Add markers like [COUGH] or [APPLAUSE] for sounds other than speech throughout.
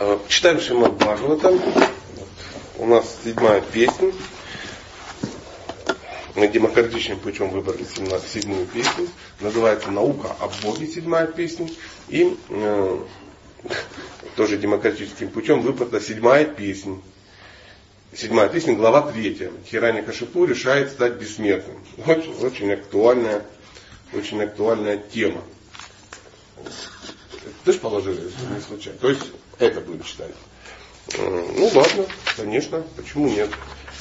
Э, читаем Шимат Бхагаватам. У нас седьмая песня. Мы демократичным путем выбрали седьмую песню. Называется «Наука о Боге» седьмая песня. И э, [LAUGHS] тоже демократическим путем выбрана седьмая песня. Седьмая песня, глава третья. Хирани Кашипу решает стать бессмертным. Очень, очень актуальная, очень актуальная тема. Ты же положили, не случайно. То есть это будем читать. Ну ладно, конечно, почему нет.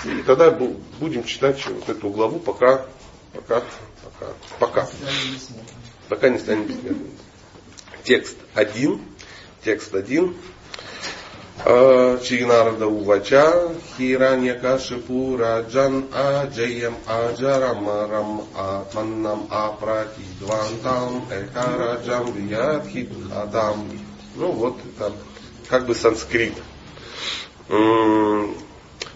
И тогда будем читать вот эту главу, пока, пока, пока, пока. Пока не станет бессмертным. Текст один. Текст один. Чинарда Увача, Хираньякашипу Раджан Аджаям Аджарамарам Атманнам Апратидвантам Экараджам Виядхитхадам. Ну вот это как бы санскрит.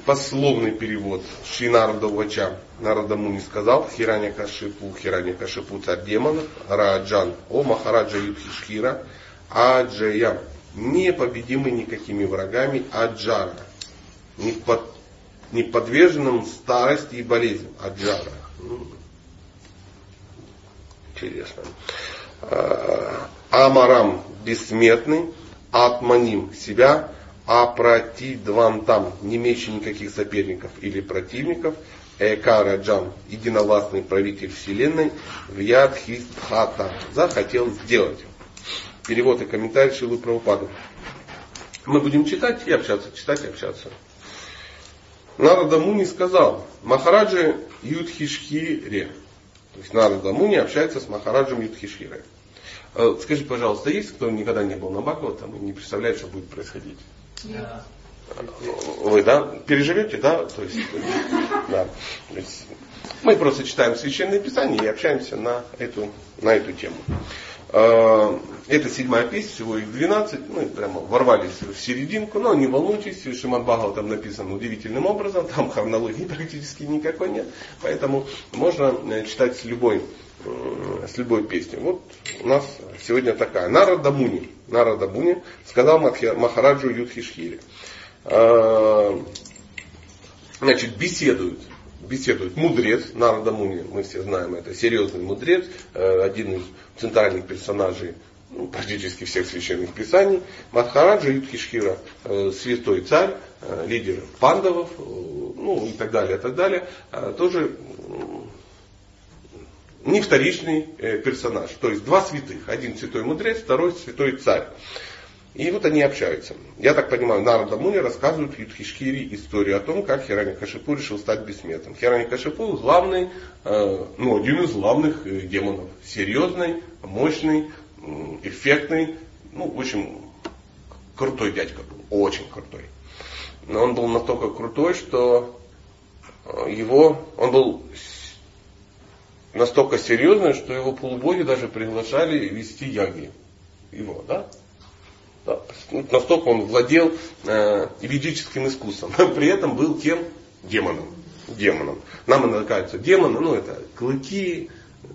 Пословный перевод Шинарда Увача Нарада Муни сказал Хираня Кашипу, Хираня Кашипу царь демонов, Раджан, о Махараджа Юдхишхира, Аджая, непобедимый никакими врагами, Аджара, не, под, не подверженным старости и болезням, Аджара. Интересно. А, Амарам бессмертный, Атманим себя, Апратидвантам, не имеющий никаких соперников или противников, Экара Джам, единовластный правитель вселенной, Вьядхистхата, захотел сделать. Перевод и комментарий Шилы Правопада. Мы будем читать и общаться, читать и общаться. Нарада Муни сказал, Махараджи Юдхишхире. То есть Нарада Муни общается с Махараджем Юдхишхире. Э, скажи, пожалуйста, есть кто никогда не был на Бхагаватам и не представляет, что будет происходить? Да. Вы, да, переживете, да? То есть, да. То есть, мы просто читаем Священное Писание и общаемся на эту, на эту тему. Э, это седьмая песня, всего их 12. Мы прямо ворвались в серединку, но не волнуйтесь, Шиман Бхагава там написан удивительным образом, там хронологии [LAUGHS] практически никакой нет, поэтому можно э, читать с любой с любой песней. Вот у нас сегодня такая. Нарада Муни. Нарада Муни сказал Махараджу Юдхишхире. Э, значит, беседуют. Беседует мудрец Нарада Муни, мы все знаем, это серьезный мудрец, э, один из центральных персонажей ну, практически всех священных писаний. Махараджа Юдхишхира, святой царь, лидер пандавов, ну и так далее, и так далее, тоже не вторичный э, персонаж. То есть два святых. Один святой мудрец, второй святой царь. И вот они общаются. Я так понимаю, Нарада Муни рассказывают Юдхишкири историю о том, как Хирани Кашипу решил стать бессмертным. Хирани Кашипу главный, э, ну, один из главных э, демонов. Серьезный, мощный, эффектный, ну, в общем, крутой дядька был. Очень крутой. Но он был настолько крутой, что его, он был настолько серьезное, что его полубоги даже приглашали вести яги. Его, да? да. Настолько он владел э, ведическим искусством. [LAUGHS] При этом был кем? Демоном. Демоном. Нам иногда кажется, демоны, ну это клыки,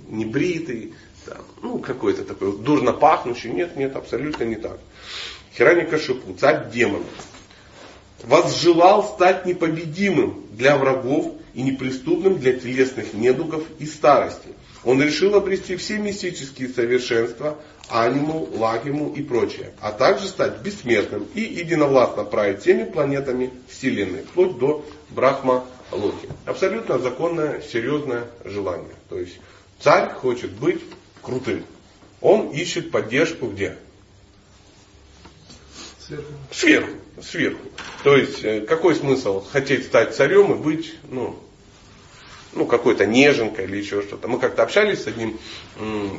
небритый, там, ну какой-то такой дурно пахнущий. Нет, нет, абсолютно не так. Хирани Кашипу, царь демонов, возжелал стать непобедимым для врагов и неприступным для телесных недугов и старости. Он решил обрести все мистические совершенства, аниму, лагиму и прочее, а также стать бессмертным и единовластно править всеми планетами Вселенной, вплоть до Брахма Локи. Абсолютно законное, серьезное желание. То есть царь хочет быть крутым. Он ищет поддержку где? Сверху. Сверху. Сверху. То есть, э, какой смысл хотеть стать царем и быть, ну, ну, какой-то неженкой или еще что-то. Мы как-то общались с одним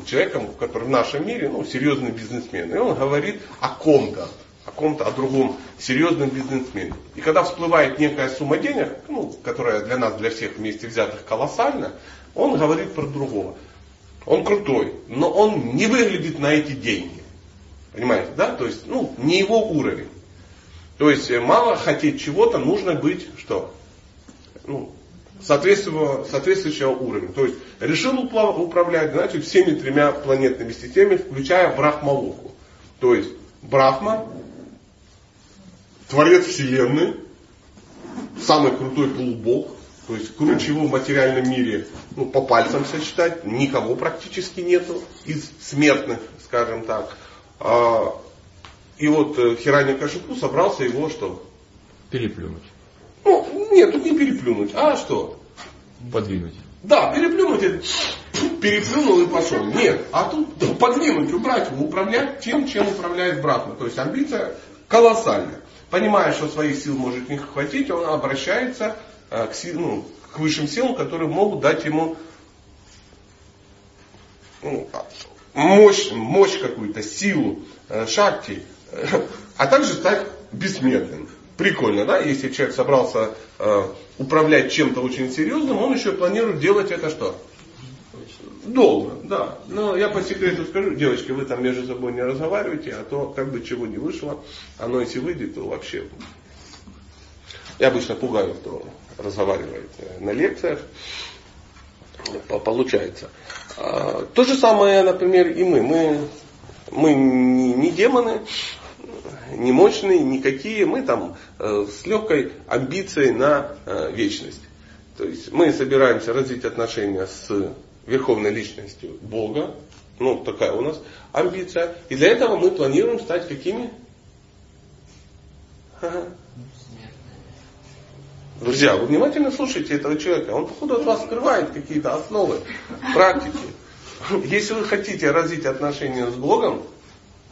человеком, который в нашем мире, ну, серьезный бизнесмен. И он говорит о ком-то, о ком-то, о другом серьезном бизнесмене. И когда всплывает некая сумма денег, ну, которая для нас, для всех вместе взятых колоссальна, он говорит про другого. Он крутой, но он не выглядит на эти деньги. Понимаете, да? То есть, ну, не его уровень. То есть, э, мало хотеть чего-то, нужно быть что? Ну, соответствующего, соответствующего уровня. То есть решил управлять значит, всеми тремя планетными системами, включая Брахмалоку. То есть Брахма, творец Вселенной, самый крутой полубог, то есть круче его в материальном мире, ну, по пальцам сосчитать, никого практически нету из смертных, скажем так. А, и вот э, Хиранья Кашипу собрался его что? Переплюнуть. Ну, нет, тут не переплюнуть, а что? Подвинуть. Да, переплюнуть, это переплюнул и пошел. Нет, а тут подвинуть, убрать, управлять тем, чем управляет Брахма. То есть амбиция колоссальная. Понимая, что своих сил может не хватить, он обращается э, к, сил, ну, к высшим силам, которые могут дать ему ну, мощь, мощь какую-то, силу, э, шахти, а также стать бессмертным. Прикольно, да? Если человек собрался э, управлять чем-то очень серьезным, он еще планирует делать это что? Долго, да. Но я по секрету скажу, девочки, вы там между собой не разговаривайте, а то как бы чего не вышло, оно если выйдет, то вообще. Я обычно пугаю, кто разговаривает э, на лекциях. Получается. А, то же самое, например, и мы. Мы, мы не демоны, не мощные, никакие. Мы там э, с легкой амбицией на э, вечность. То есть мы собираемся развить отношения с верховной личностью Бога. Ну, такая у нас амбиция. И для этого мы планируем стать какими? Друзья, вы внимательно слушайте этого человека. Он, походу, от вас скрывает какие-то основы, практики. Если вы хотите развить отношения с Богом,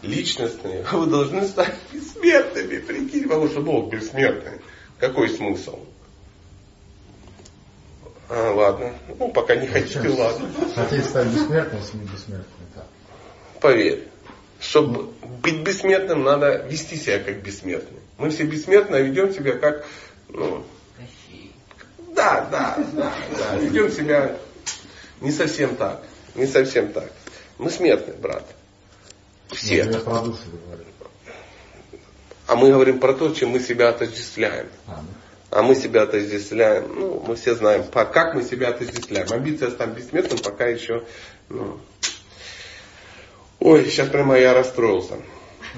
личностные, [LAUGHS] вы должны стать бессмертными, прикинь, потому что Бог бессмертный. Какой смысл? А, ладно. Ну, пока не хотите, ладно. Хотите стать бессмертным, если не бессмертным, да. Поверь. Чтобы быть бессмертным, надо вести себя как бессмертный. Мы все бессмертные, а ведем себя как, ну, да, да, да, да, ведем себя не совсем так, не совсем так. Мы смертные, брат. Все. Я про душу говорю. А мы говорим про то, чем мы себя отождествляем. А, ну. А мы себя отождествляем, ну, мы все знаем, как мы себя отождествляем. Амбиция стать бессмертным пока еще, ну, ой, сейчас прямо я расстроился.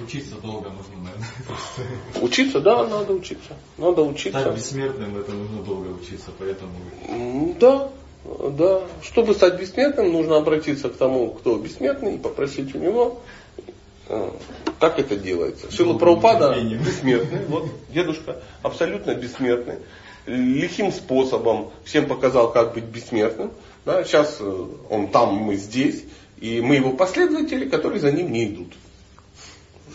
Учиться долго нужно, наверное. [LAUGHS] Учиться, да, надо учиться. Надо учиться. Стать бессмертным, это нужно долго учиться, поэтому... Да, да. Чтобы стать бессмертным, нужно обратиться к тому, кто бессмертный, и попросить у него, э, как это делается. Шила терпением. бессмертный, вот дедушка абсолютно бессмертный. Лихим способом всем показал, как быть бессмертным. Да, сейчас э, он там, мы здесь, и мы его последователи, которые за ним не идут.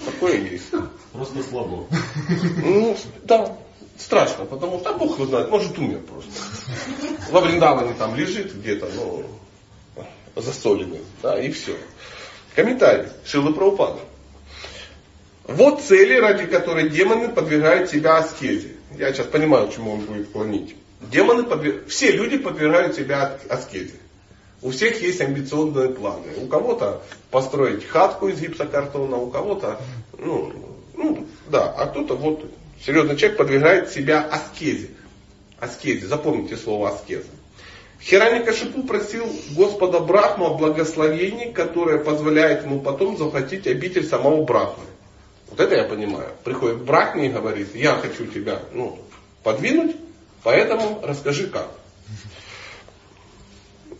Такое есть. Просто слабо. Ну, да, страшно, потому что, а Бог его знает, может умер просто. Во Вриндаване там лежит где-то, ну, засоленный, да, и все. Комментарий Шилы Прабхупада. Вот цели, ради которой демоны подвергают себя аскезе. Я сейчас понимаю, к чему он будет клонить. Демоны подвер- Все люди подвергают себя аскезе. У всех есть амбициозные планы. У кого-то построить хатку из гипсокартона, у кого-то, ну, ну да, а кто-то вот, серьезный человек подвергает себя аскезе. Аскезе, запомните слово аскеза. Хираникашипу просил Господа Брахму о благословении, которое позволяет ему потом захватить обитель самого Брахмы. Вот это я понимаю. Приходит Брахме и говорит, я хочу тебя ну, подвинуть, поэтому расскажи как.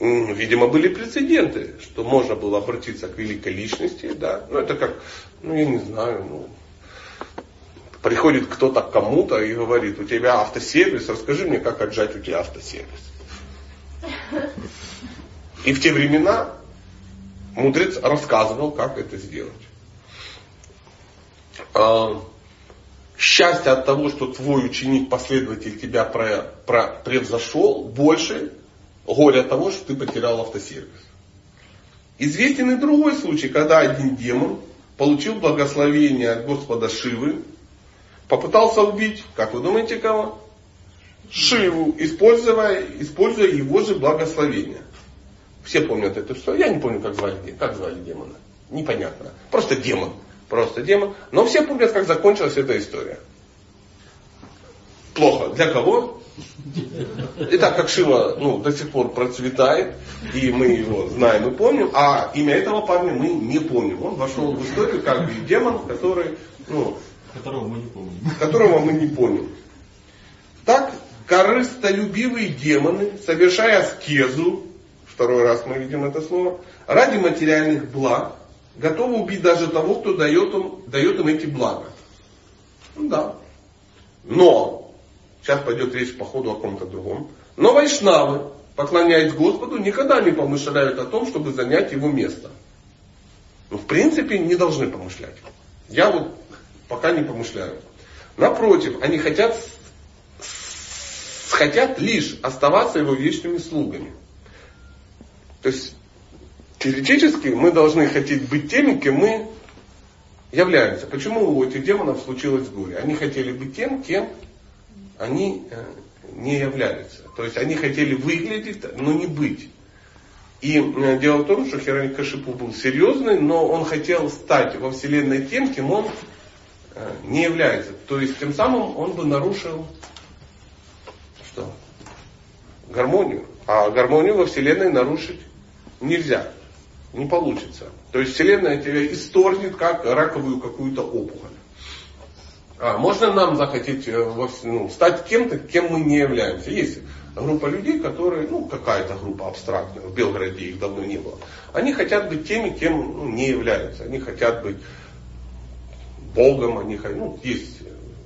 Видимо, были прецеденты, что можно было обратиться к великой личности, да. Ну, это как, ну, я не знаю, ну, приходит кто-то к кому-то и говорит, у тебя автосервис, расскажи мне, как отжать у тебя автосервис. И в те времена мудрец рассказывал, как это сделать. А, Счастье от того, что твой ученик, последователь тебя превзошел, больше горе от того, что ты потерял автосервис. Известен и другой случай, когда один демон получил благословение от Господа Шивы, попытался убить, как вы думаете, кого? Шиву, используя, используя его же благословение. Все помнят эту историю. Я не помню, как звали, как звали демона. Непонятно. Просто демон. Просто демон. Но все помнят, как закончилась эта история. Плохо. Для кого? И так как Шива ну, до сих пор процветает, и мы его знаем и помним, а имя этого парня мы не помним. Он вошел в историю как демон, который ну, Которого мы не помним. которого мы не помним. Так, корыстолюбивые демоны, совершая аскезу, второй раз мы видим это слово, ради материальных благ, готовы убить даже того, кто дает им, дает им эти блага. Ну да. Но, сейчас пойдет речь по ходу о ком-то другом, но вайшнавы, поклоняясь Господу, никогда не помышляют о том, чтобы занять его место. Ну, в принципе, не должны помышлять. Я вот пока не помышляю. Напротив, они хотят, хотят лишь оставаться его вечными слугами. То есть, теоретически мы должны хотеть быть теми, кем мы являемся. Почему у этих демонов случилось горе? Они хотели быть тем, кем они э, не являются. То есть они хотели выглядеть, но не быть. И э, дело в том, что Хиранькашипу был серьезный, но он хотел стать во Вселенной тем, кем он э, не является. То есть тем самым он бы нарушил что? Гармонию. А гармонию во Вселенной нарушить нельзя. Не получится. То есть Вселенная тебя исторгнет как раковую какую-то опухоль. А, можно нам захотеть э, ну, стать кем-то, кем мы не являемся. Есть группа людей, которые, ну какая-то группа абстрактная, в Белгороде их давно не было. Они хотят быть теми, кем ну, не являются. Они хотят быть Богом, они ну, есть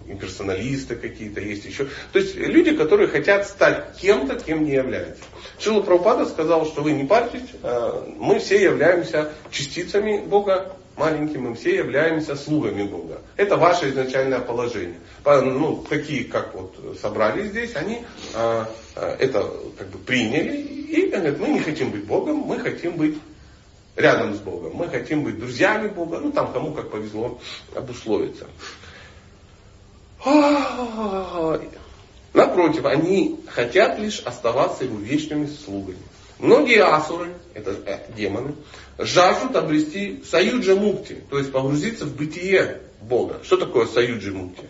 имперсоналисты какие-то, есть еще. То есть люди, которые хотят стать кем-то, кем не являются. Шила Прабхупада сказал, что вы не парьтесь, а, мы все являемся частицами Бога, маленькими, мы все являемся слугами Бога. Это ваше изначальное положение. Ну, такие, как вот собрались здесь, они а, а, это как бы приняли и говорят, мы не хотим быть Богом, мы хотим быть рядом с Богом. Мы хотим быть друзьями Бога, ну там кому как повезло обусловиться. Напротив, они хотят лишь оставаться его вечными слугами. Многие асуры, это э, демоны, жаждут обрести саюджа мукти, то есть погрузиться в бытие Бога. Что такое саюджа мукти?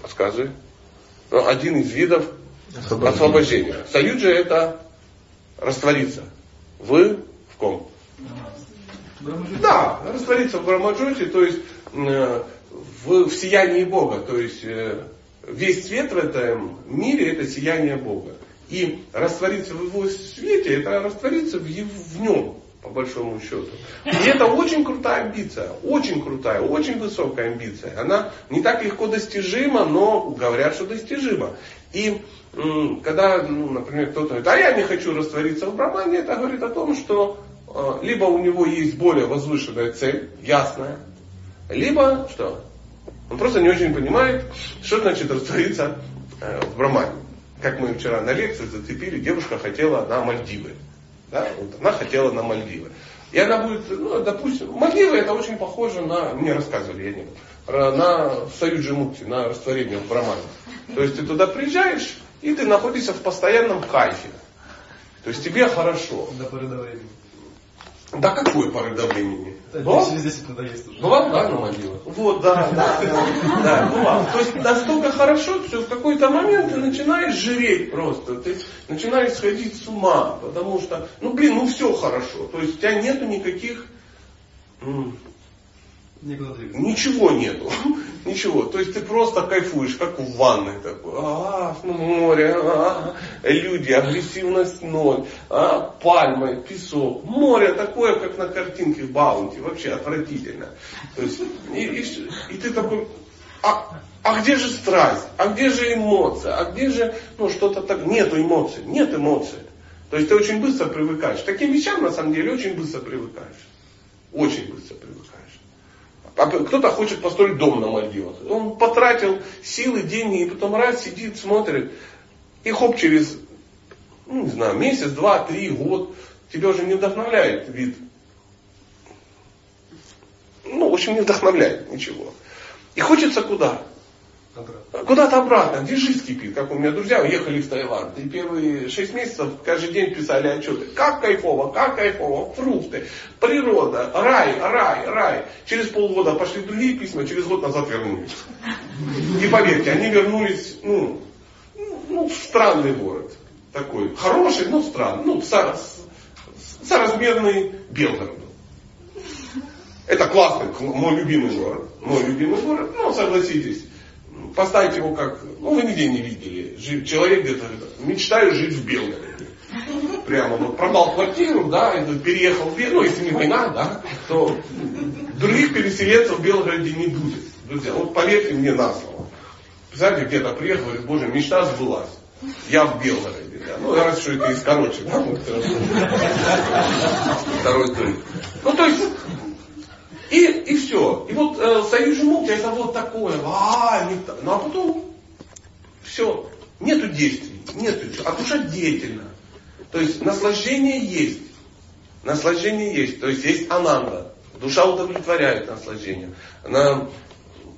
Подсказывай. Ну, один из видов освобождения. освобождения. Саюджа это раствориться. Вы в ком? Да, раствориться в Брамаджоте, то есть в, в сиянии Бога. То есть э, весь свет в этом мире это сияние Бога. И раствориться в его свете, это раствориться в, в нем, по большому счету. И это очень крутая амбиция, очень крутая, очень высокая амбиция. Она не так легко достижима, но говорят, что достижима. И когда, ну, например, кто-то говорит, а я не хочу раствориться в Брахмане, это говорит о том, что э, либо у него есть более возвышенная цель, ясная, либо что? Он просто не очень понимает, что значит раствориться э, в Брахмане. Как мы вчера на лекции зацепили, девушка хотела на Мальдивы. Да? Вот она хотела на Мальдивы. И она будет, ну, допустим, Мальдивы это очень похоже на, мне рассказывали, я не на Союз Мукти, на растворение в Брамане. То есть ты туда приезжаешь, и ты находишься в постоянном кайфе. То есть тебе хорошо. До поры. Да какой поры до времени? Да, через 10 надоест уже. Была, да, на могилах? Вот, да, да, да, [LAUGHS] да, была. То есть настолько хорошо, что в какой-то момент ты начинаешь жреть просто. Ты начинаешь сходить с ума, потому что, ну блин, ну все хорошо. То есть у тебя нету никаких. Ничего нету. [LAUGHS] Ничего. То есть ты просто кайфуешь, как в ванной такой. А, море, а, люди, агрессивность ноль, а, пальмы, песок. Море такое, как на картинке в Баунти. Вообще отвратительно. То есть, и, и, и ты такой, а, а где же страсть? А где же эмоция? А где же ну, что-то так? Нету эмоций. Нет эмоций. То есть ты очень быстро привыкаешь. К таким вещам на самом деле очень быстро привыкаешь. Очень быстро привыкаешь. А кто-то хочет построить дом на Мальдивах. Он потратил силы, деньги, и потом раз сидит, смотрит. И хоп, через, ну, не знаю, месяц, два, три, год, тебя уже не вдохновляет вид. Ну, в общем, не вдохновляет ничего. И хочется куда? Куда-то обратно, где жизнь кипит. Как у меня друзья уехали в Таиланд. И первые шесть месяцев каждый день писали отчеты. Как кайфово, как кайфово, фрукты, природа, рай, рай, рай. Через полгода пошли другие письма, через год назад вернулись. И поверьте, они вернулись, ну, ну, в странный город. Такой, хороший, но странный. Ну, со, соразмерный Белгороду. Это классный, мой любимый город. Мой любимый город, ну согласитесь. Поставить его как, ну вы нигде не видели. Человек где-то, мечтаю жить в Белгороде. Прямо вот продал квартиру, да, и переехал в Белгород, ну если не война, да, то других переселенцев в Белгороде не будет. Друзья, вот поверьте мне на слово. Представляете, где-то приехал, говорит, боже, мечта сбылась. Я в Белгороде. Да. Ну, раз что это из короче, да, вот, второй тур. Ну, то есть, и, и все. И вот э, союз мук это вот такое. А, не так. Ну а потом все. Нету действий. Нету. А душа деятельна. То есть наслаждение есть. Наслаждение есть. То есть есть ананда. Душа удовлетворяет наслаждение. Она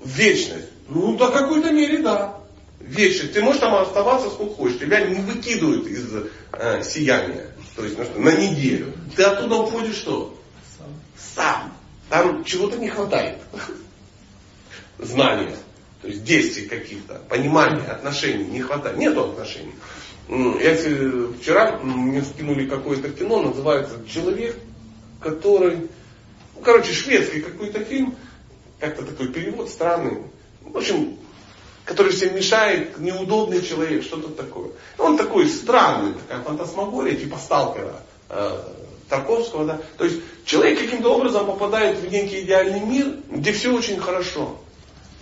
вечность. Ну, до какой-то мере, да. Вечность. Ты можешь там оставаться сколько хочешь. Тебя не выкидывают из э, сияния. То есть на, на неделю. Ты оттуда уходишь что? Сам. Сам. Там чего-то не хватает. Знания. То есть действий каких-то, понимания, отношений не хватает. Нету отношений. Я вчера мне скинули какое-то кино, называется «Человек, который...» Ну, короче, шведский какой-то фильм, как-то такой перевод странный. В общем, который всем мешает, неудобный человек, что-то такое. Он такой странный, такая фантасмагория, типа сталкера э, Тарковского. Да? То есть человек каким-то образом попадает в некий идеальный мир, где все очень хорошо.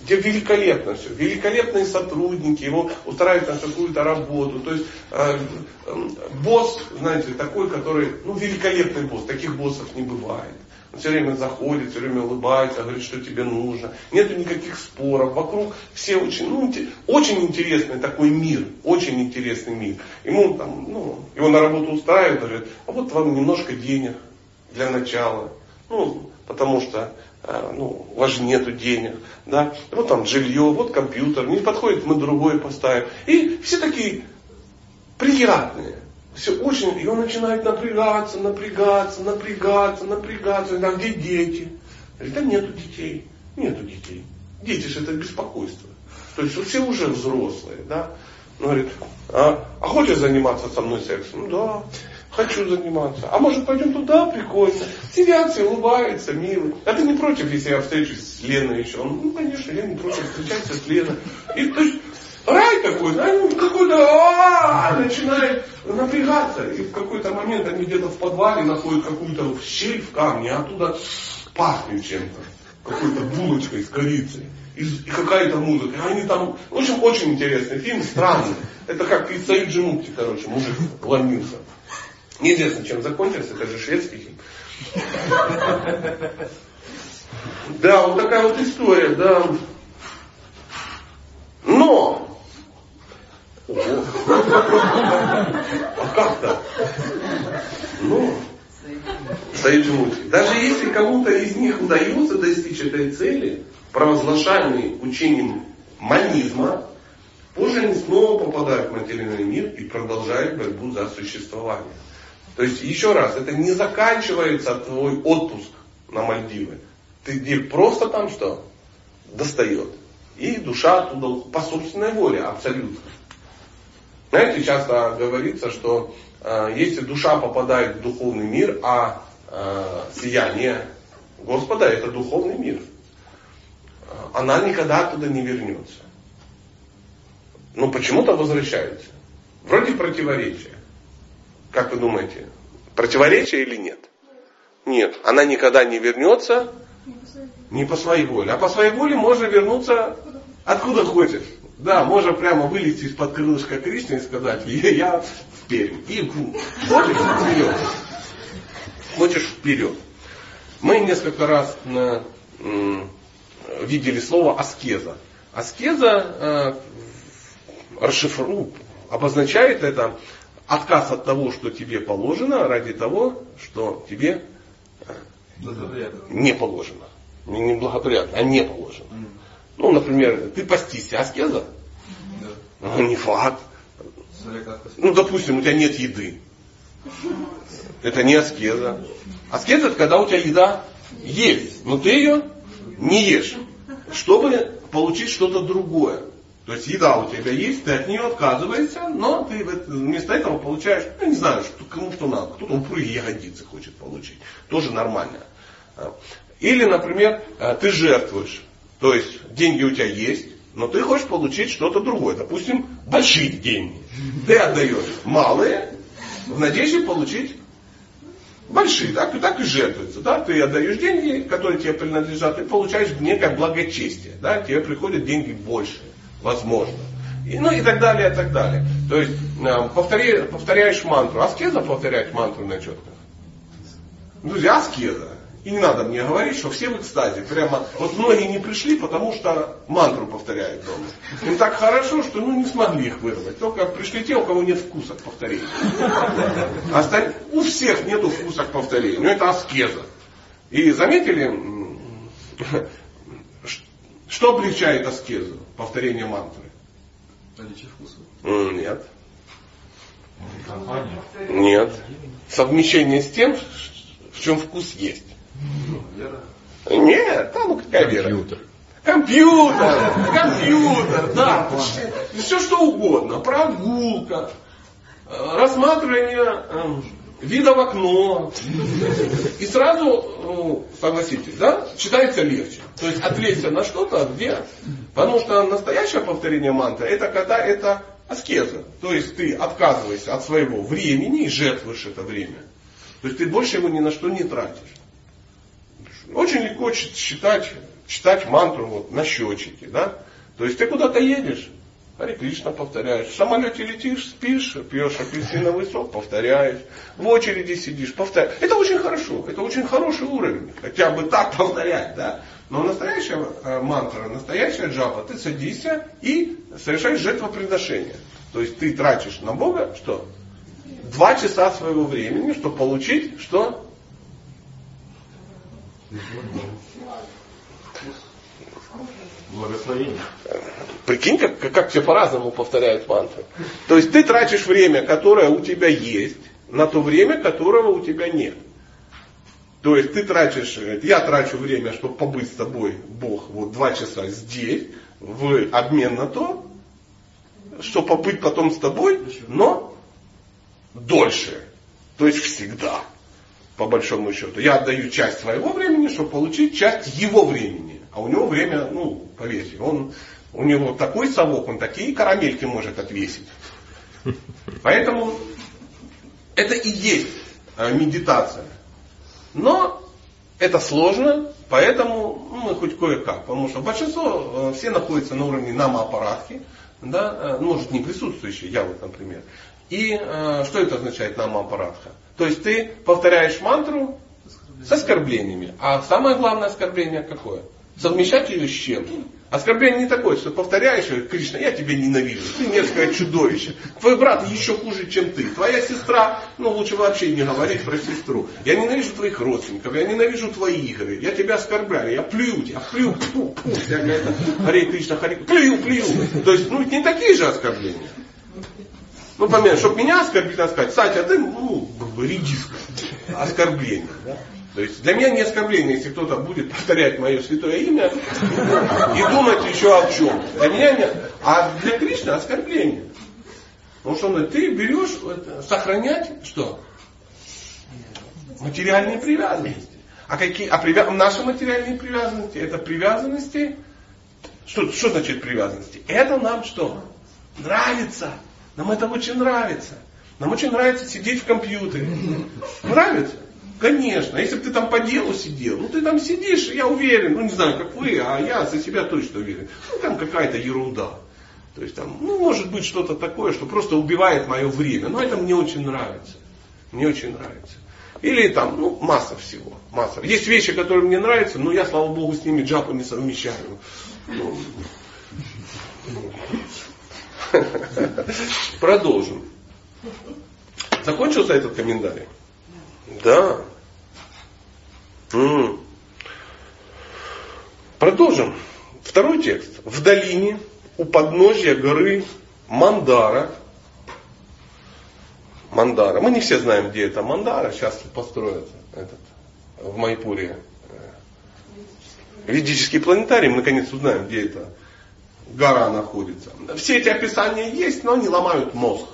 Где великолепно все. Великолепные сотрудники, его устраивают на какую-то работу. То есть э, э, босс, знаете, такой, который, ну, великолепный босс. Таких боссов не бывает. Все время заходит, все время улыбается, говорит, что тебе нужно. Нету никаких споров. Вокруг все очень, ну, очень интересный такой мир. Очень интересный мир. Ему там, ну, его на работу устраивают, говорят, а вот вам немножко денег для начала. Ну, потому что э, ну, у вас же нету денег, да, вот там жилье, вот компьютер, не подходит, мы другое поставим. И все такие приятные. Все очень, и он начинает напрягаться, напрягаться, напрягаться, напрягаться. А где дети? Говорит, да нету детей. Нету детей. Дети же это беспокойство. То есть все уже взрослые, да. Он говорит, а, а хочешь заниматься со мной сексом? Ну да, хочу заниматься. А может пойдем туда, прикольно. Сидят все, улыбаются, милые. А ты не против, если я встречусь с Леной еще? Он, ну конечно, я не против, встречаться с Леной. И то есть рай такой, да, ну, какой-то начинает напрягаться. И в какой-то момент они где-то в подвале находят какую-то щель в камне, а оттуда пахнет чем-то. Какой-то булочкой с корицей. И, и какая-то музыка. И они там, в общем, очень интересный фильм, странный. Это как из Саиджи Мукти, короче, мужик ломился. Неизвестно, чем закончился, это же шведский фильм. Да, вот такая вот история, да. Но а как то Ну, Саиджмути. Даже если кому-то из них удается достичь этой цели, провозглашаемой учением манизма, позже они снова попадают в материальный мир и продолжают борьбу за существование. То есть, еще раз, это не заканчивается твой отпуск на Мальдивы. Ты где просто там что? Достает. И душа оттуда по собственной воле, абсолютно. Знаете, часто говорится, что э, если душа попадает в духовный мир, а э, сияние Господа это духовный мир, э, она никогда оттуда не вернется. Но почему-то возвращается. Вроде противоречия. Как вы думаете, противоречие или нет? Нет, она никогда не вернется не по своей воле. А по своей воле можно вернуться откуда хочешь. Да, можно прямо вылезти из-под крылышка Кришны и сказать, я в Пермь. И хочешь вперед. Хочешь вперед. Мы несколько раз на, видели слово аскеза. Аскеза э, расшифру, обозначает это отказ от того, что тебе положено, ради того, что тебе э, не положено. Не благоприятно, а не положено. Ну, например, ты постишься, аскеза? Да. Ну, не факт. Ну, допустим, у тебя нет еды. Это не аскеза. Аскеза это когда у тебя еда есть, но ты ее не ешь, чтобы получить что-то другое. То есть еда у тебя есть, ты от нее отказываешься, но ты вместо этого получаешь, я не знаю, что, кому что надо. Кто-то упругие ягодицы хочет получить. Тоже нормально. Или, например, э, ты жертвуешь. То есть деньги у тебя есть, но ты хочешь получить что-то другое. Допустим, большие деньги. Ты отдаешь малые в надежде получить большие. Так, и так и жертвуется. Да? Ты отдаешь деньги, которые тебе принадлежат, и получаешь некое благочестие. Да? Тебе приходят деньги больше, возможно. И, ну и так далее, и так далее. То есть э, повтори, повторяешь мантру. Аскеза повторять мантру на четках. Друзья, аскеза. И не надо мне говорить, что все в экстазе. Прямо, вот многие не пришли, потому что мантру повторяют дома. Им так хорошо, что ну, не смогли их вырвать. Только пришли те, у кого нет вкуса к повторению. Осталь... У всех нету вкуса к повторению. Ну, это аскеза. И заметили, что облегчает аскезу? Повторение мантры. Наличие вкуса. Нет. Компания. Нет. Совмещение с тем, в чем вкус есть. Нет, там какая вера? Компьютер. Компьютер, компьютер, да, все что угодно, прогулка, э, рассматривание э, вида в окно. И сразу, ну, согласитесь, да, читается легче. То есть отвлечься на что-то, где. Потому что настоящее повторение мантры, это когда это аскеза. То есть ты отказываешься от своего времени и жертвуешь это время. То есть ты больше его ни на что не тратишь. Очень легко читать, читать мантру вот, на счетчике. Да? То есть ты куда-то едешь, Хари Кришна повторяешь. В самолете летишь, спишь, пьешь апельсиновый сок, повторяешь. В очереди сидишь, повторяешь. Это очень хорошо, это очень хороший уровень. Хотя бы так повторять, да. Но настоящая э, мантра, настоящая джапа, ты садишься и совершаешь жертвоприношение. То есть ты тратишь на Бога что? Два часа своего времени, чтобы получить что? Благословение. Прикинь, как, как, все по-разному повторяют мантры. То есть ты тратишь время, которое у тебя есть, на то время, которого у тебя нет. То есть ты тратишь, э, я трачу время, чтобы побыть с тобой, Бог, вот два часа здесь, в обмен на то, что побыть потом с тобой, но дольше. То есть всегда, по большому счету. Я отдаю часть своего времени, чтобы получить часть его времени. А у него время, ну, поверьте, он, у него такой совок, он такие карамельки может отвесить. Поэтому это и есть э, медитация. Но это сложно, поэтому ну, мы хоть кое-как. Потому что большинство, э, все находятся на уровне намоаппаратки, да, э, может не присутствующие, я вот, например. И что это означает намоаппаратка? То есть ты повторяешь мантру с оскорблениями. А самое главное оскорбление какое? Совмещать ее с чем? Оскорбление не такое, что повторяешь, Кришна, я тебя ненавижу, ты мерзкое чудовище. Твой брат еще хуже, чем ты. Твоя сестра, ну лучше вообще не говорить про сестру. Я ненавижу твоих родственников, я ненавижу твои игры, я тебя оскорбляю, я плюю тебя, плюю, пу, пу, всякое это, Харе Кришна, Харе, плюю, плюю. То есть, ну, не такие же оскорбления. Ну, помимо, чтобы меня оскорбить, надо сказать, Сатя, ты, ну, редиска. Оскорбление. То есть для меня не оскорбление, если кто-то будет повторять мое святое имя и думать еще о чем. Для меня не... А для Кришны оскорбление. Потому что он говорит, ты берешь сохранять что? Материальные привязанности. А какие? А привя... наши материальные привязанности это привязанности. Что, что значит привязанности? Это нам что? Нравится. Нам это очень нравится. Нам очень нравится сидеть в компьютере. Нравится? Конечно. Если бы ты там по делу сидел, ну ты там сидишь, я уверен, ну не знаю, как вы, а я за себя точно уверен. Ну там какая-то ерунда. То есть там, ну может быть что-то такое, что просто убивает мое время. Но это мне очень нравится. Мне очень нравится. Или там, ну, масса всего. Масса. Есть вещи, которые мне нравятся, но я, слава богу, с ними джапу не совмещаю. Ну, [LAUGHS] Продолжим. Закончился этот комментарий? Да. М. Продолжим. Второй текст. В долине у подножья горы Мандара. Мандара. Мы не все знаем, где это Мандара. Сейчас построят этот, в Майпуре ведический планетарий. Мы наконец узнаем, где эта гора находится. Все эти описания есть, но они ломают мозг.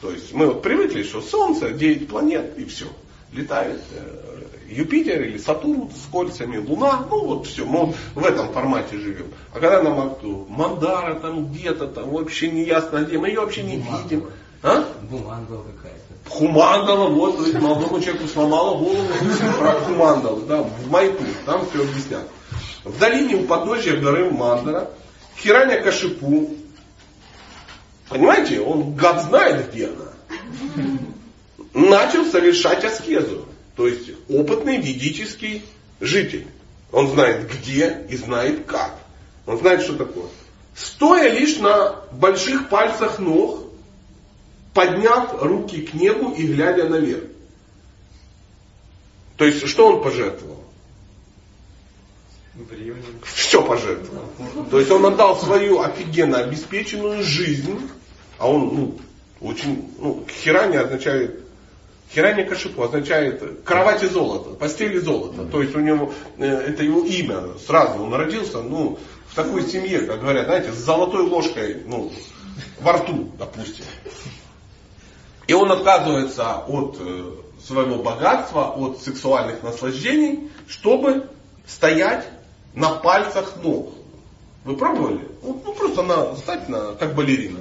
То есть мы вот привыкли, что Солнце, 9 планет и все. Летает. э, Юпитер или Сатурн с кольцами, Луна, ну вот все, мы в этом формате живем. А когда нам акту, Мандара там где-то, там вообще не ясно где, мы ее вообще не Бумага. видим. А? Бумангал какая-то. Хумандала, вот, то есть молодому человеку сломала голову про Хумандалу, да, в Майту, там все объяснят. В долине у подножия горы Мандара, Хираня Кашипу, понимаете, он гад знает где она, начал совершать аскезу. То есть опытный ведический житель. Он знает где и знает как. Он знает, что такое. Стоя лишь на больших пальцах ног, подняв руки к небу и глядя наверх. То есть, что он пожертвовал? Все пожертвовал. То есть он отдал свою офигенно обеспеченную жизнь, а он, ну, очень, ну, хирани означает, хирани кашипу означает кровать и золото, постель и золото. То есть у него, э, это его имя, сразу он родился, ну, в такой семье, как говорят, знаете, с золотой ложкой, ну, во рту, допустим. И он отказывается от э, своего богатства, от сексуальных наслаждений, чтобы стоять на пальцах ног. Вы пробовали? Ну, ну, просто на, стать на, как балерина.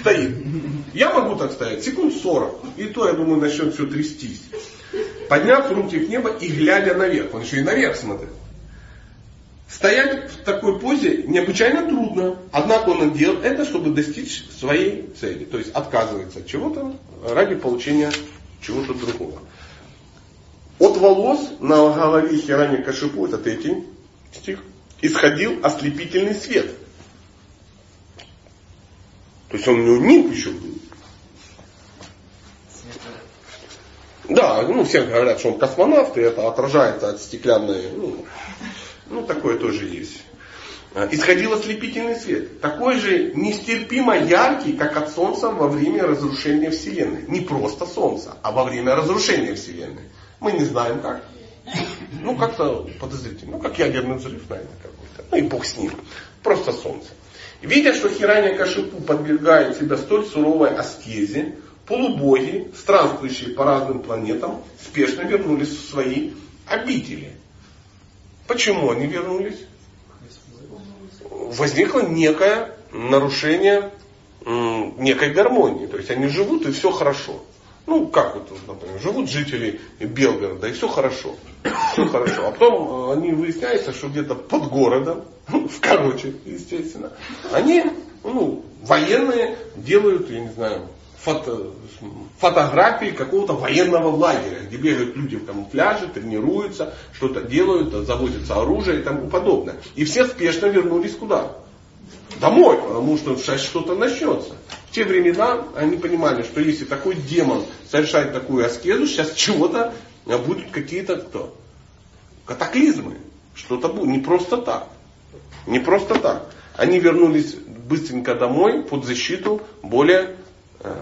Стоит. Я могу так стоять секунд 40. И то, я думаю, начнет все трястись. Подняв руки к небу и глядя наверх. Он еще и наверх смотрит. Стоять в такой позе необычайно трудно. Однако он делает это, чтобы достичь своей цели. То есть отказывается от чего-то ради получения чего-то другого. От волос на голове Хирани Кашипу, это третий стих, исходил ослепительный свет. То есть он у него нимб еще был. Да, ну все говорят, что он космонавт, и это отражается от стеклянной, ну, ну такое тоже есть. А, Исходил ослепительный свет, такой же нестерпимо яркий, как от Солнца во время разрушения Вселенной. Не просто Солнца, а во время разрушения Вселенной. Мы не знаем как. Ну, как-то подозрительно. Ну, как ядерный взрыв, наверное, какой-то. Ну и бог с ним. Просто Солнце. Видя, что Хираня Кашипу подвергает себя столь суровой аскезе, полубоги, странствующие по разным планетам, спешно вернулись в свои обители. Почему они вернулись? Возникло некое нарушение некой гармонии. То есть они живут и все хорошо. Ну, как вот, например, живут жители Белгорода, и все хорошо. Все хорошо. А потом э, они выясняется, что где-то под городом, в Короче, естественно, они, ну, военные делают, я не знаю, фото, фотографии какого-то военного лагеря, где бегают люди в камуфляже, тренируются, что-то делают, завозится оружие и тому подобное. И все спешно вернулись куда? Домой, потому что сейчас что-то начнется. Те времена они понимали, что если такой демон совершает такую аскезу, сейчас чего-то а, будут какие-то кто? Катаклизмы. Что-то будет. Не просто так. Не просто так. Они вернулись быстренько домой под защиту более э,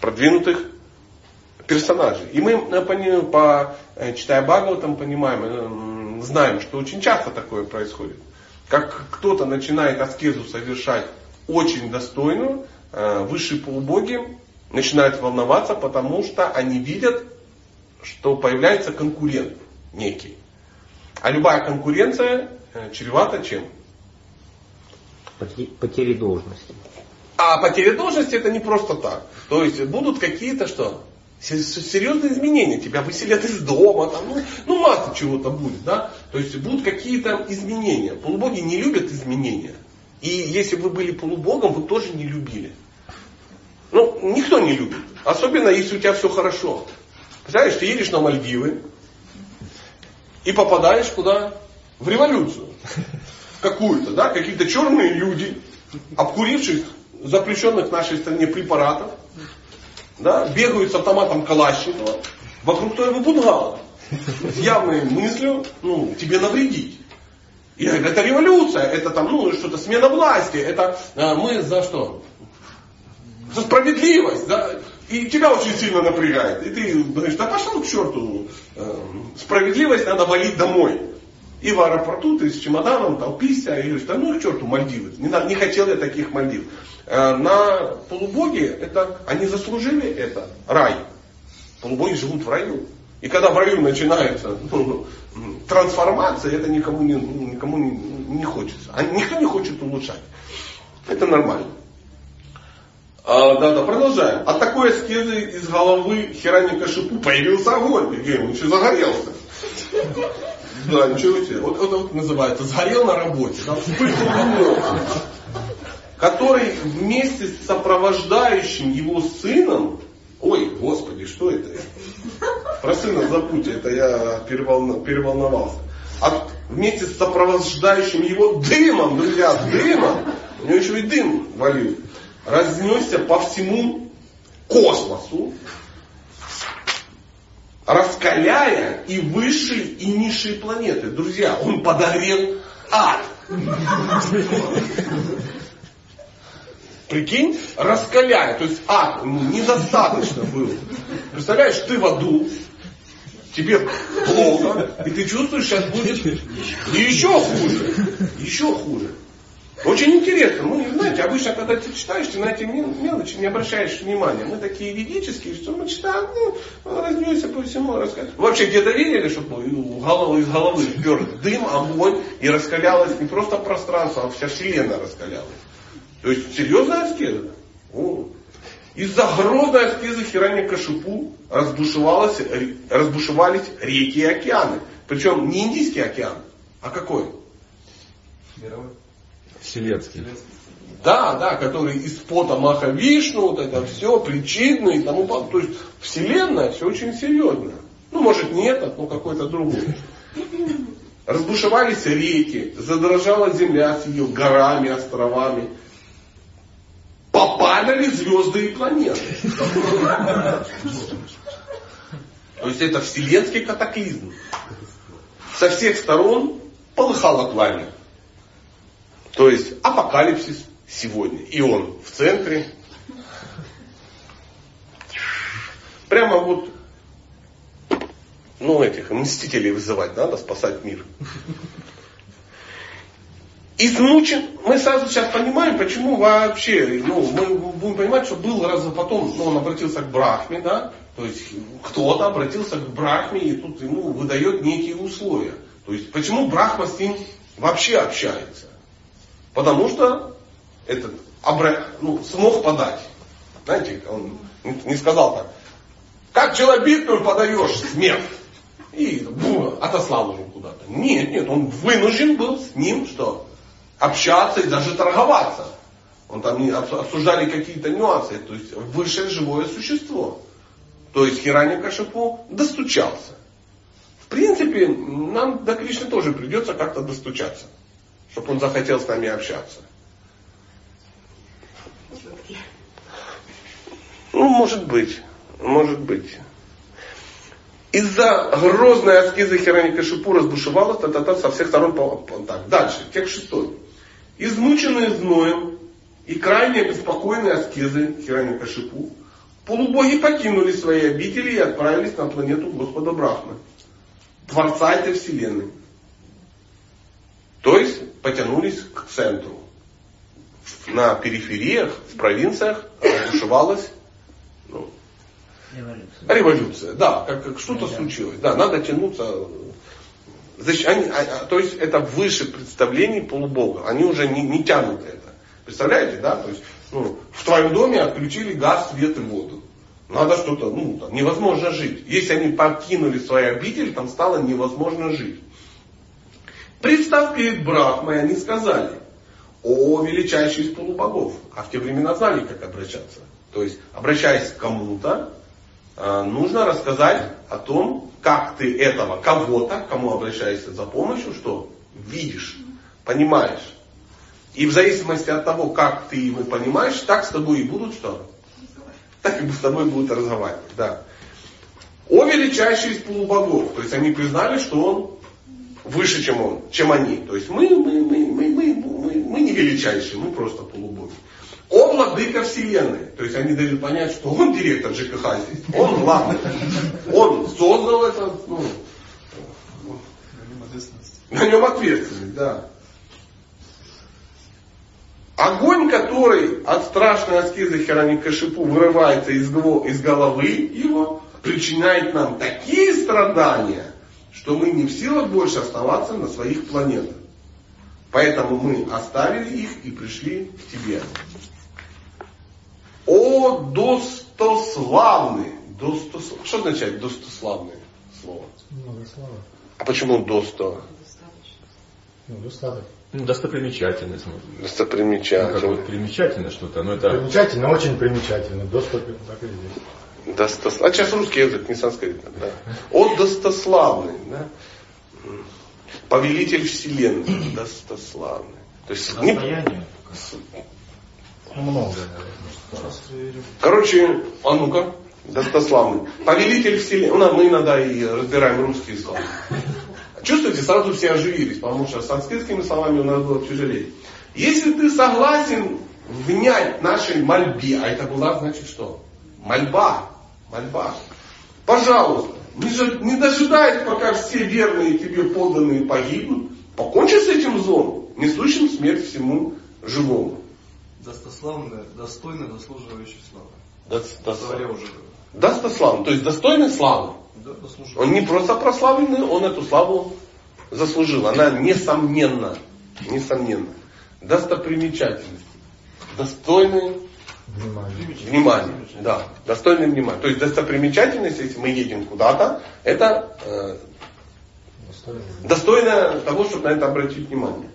продвинутых персонажей. И мы, э, э, читая Бхагаватам, понимаем, э, знаем, что очень часто такое происходит. Как кто-то начинает аскезу совершать очень достойную, высшие полубоги начинают волноваться, потому что они видят, что появляется конкурент некий. А любая конкуренция э, чревата чем? Поте- Потери должности. А потеря должности это не просто так. То есть будут какие-то что? Серьезные изменения. Тебя выселят из дома, там, ну, ну масса чего-то будет. Да? То есть будут какие-то изменения. Полубоги не любят изменения. И если вы были полубогом, вы тоже не любили. Ну, никто не любит. Особенно если у тебя все хорошо. Представляешь, ты едешь на Мальдивы и попадаешь куда? В революцию. Какую-то, да? Какие-то черные люди, обкуривших запрещенных в нашей стране препаратов, да, бегают с автоматом Калашникова вокруг твоего бунгала с явной мыслью, ну, тебе навредить. И это революция, это там, ну, что-то смена власти, это э, мы за что? За справедливость, да? И тебя очень сильно напрягает. И ты говоришь, да пошел к черту, э, справедливость надо валить домой. И в аэропорту ты с чемоданом толпишься и говоришь, да ну к черту Мальдивы. Не, надо, не хотел я таких Мальдив. Э, На полубоге это, они заслужили это, рай. Полубоги живут в раю. И когда в раю начинается [LAUGHS] ну, трансформация, это никому не, никому не, не хочется. А никто не хочет улучшать. Это нормально. А, да, да, продолжаем. От такой аскезы из головы Хераника Шипу появился огонь. Евгений, он еще загорелся. Да, ничего себе. Вот это вот называется сгорел на работе. Вспыхнул который вместе с сопровождающим его сыном, ой, господи, что это? Про сына забудьте, это я переволновался. А вместе с сопровождающим его дымом, друзья, дымом, у него еще и дым валил, разнесся по всему космосу, раскаляя и высшие, и низшие планеты. Друзья, он подогрел ад. Прикинь, раскаляя. То есть ад ну, недостаточно было. Представляешь, ты в аду, тебе плохо, и ты чувствуешь, сейчас будет еще хуже. Еще хуже. Очень интересно. Ну, знаете, обычно, когда ты читаешь, ты на эти мелочи не обращаешь внимания. Мы такие ведические, что мы читаем, ну, разнесся по всему, рассказываем. Вообще где-то видели, что голову из головы пер дым, огонь, и раскалялось не просто пространство, а вся вселенная раскалялась. То есть серьезная аскеза. Из-за грозной аскезы Хирани Кашипу разбушевались, разбушевались реки и океаны. Причем не Индийский океан, а какой? Мировой. Вселенский. Да, да, который из пота Маха вот это все, причинно и тому подобное. То есть Вселенная все очень серьезно. Ну, может, не этот, но какой-то другой. Разбушевались реки, задрожала земля с ее горами, островами попадали звезды и планеты. То есть это вселенский катаклизм. Со всех сторон полыхало пламя. То есть апокалипсис сегодня. И он в центре. Прямо вот, ну этих мстителей вызывать надо, спасать мир измучен. Мы сразу сейчас понимаем, почему вообще, ну, мы будем понимать, что был раз потом, ну, он обратился к Брахме, да, то есть кто-то обратился к Брахме и тут ему выдает некие условия. То есть почему Брахма с ним вообще общается? Потому что этот обра... ну, смог подать. Знаете, он не сказал так, как челобитную подаешь смерть. И бу, отослал его куда-то. Нет, нет, он вынужден был с ним что? общаться и даже торговаться. Он там не обсуждали какие-то нюансы. То есть высшее живое существо. То есть Хирани Кашипу достучался. В принципе, нам до Кришны тоже придется как-то достучаться. Чтобы он захотел с нами общаться. Ну, может быть. Может быть. Из-за грозной аскезы Хираника Шипу разбушевалась та, та, та, со всех сторон. Так, дальше, текст шестой. Измученные зноем и крайне беспокойные аскезы Хираника Шипу, полубоги покинули свои обители и отправились на планету Господа Брахмы, Творца этой Вселенной. То есть потянулись к центру. На перифериях, в провинциях разбушевалась ну, революция. революция. Да, как, как что-то да. случилось. Да, надо тянуться Значит, они, а, а, то есть это выше представлений полубога. Они уже не, не тянут это. Представляете, да? То есть, ну, в твоем доме отключили газ, свет и воду. Надо что-то, ну, там, невозможно жить. Если они покинули свои обители, там стало невозможно жить. Представь перед Брахмой, они сказали, о величайший из полубогов. А в те времена знали, как обращаться. То есть, обращаясь к кому-то, а, нужно рассказать о том, как ты этого кого-то, кому обращаешься за помощью, что видишь, понимаешь. И в зависимости от того, как ты его понимаешь, так с тобой и будут что? Так и с тобой будут разговаривать. Да. О величайший из полубогов. То есть они признали, что он выше, чем он, чем они. То есть мы, мы, мы, мы, мы, мы, мы не величайшие, мы просто полубоги. Он владыка вселенной. То есть они дают понять, что он директор ЖКХ здесь. Он главный. Он создал это. Ну, на нем ответственность. На нем ответственность, да. Огонь, который от страшной аскезы Хераника Шипу вырывается из, из головы его, причиняет нам такие страдания, что мы не в силах больше оставаться на своих планетах. Поэтому мы оставили их и пришли к тебе. О достославный! Достос... Что означает достославное слово? Много слова. А почему досто? Ну, достаточно. Ну, достопримечательность. может быть. Ну, как Достопримечательно. вот примечательно что-то, но это... Примечательно, очень примечательно. Доступ так и здесь. Достос... А сейчас русский язык, не санскрит. Да. О достославный. Да? Повелитель вселенной. Достославный. То есть не-. Ну, много. Короче, а ну-ка, достославный. Повелитель вселенной. Ну, мы иногда и разбираем русские слова. Чувствуете, сразу все оживились, потому что с санскритскими словами у нас было тяжелее. Если ты согласен внять нашей мольбе, а это была, значит, что? Мольба. Мольба. Пожалуйста, не, не дожидаясь, пока все верные тебе подданные погибнут, покончи с этим злом, несущим смерть всему живому. Достославный, достойный, заслуживающий славы. Уже. Достославный, то есть достойный славы. Да. Он не просто прославленный, он эту славу заслужил. Она несомненно, несомненно. Достопримечательность. Достойный Внимание. внимания. Да, достойный внимания. То есть достопримечательность, если мы едем куда-то, это э, Достойно. того, чтобы на это обратить внимание.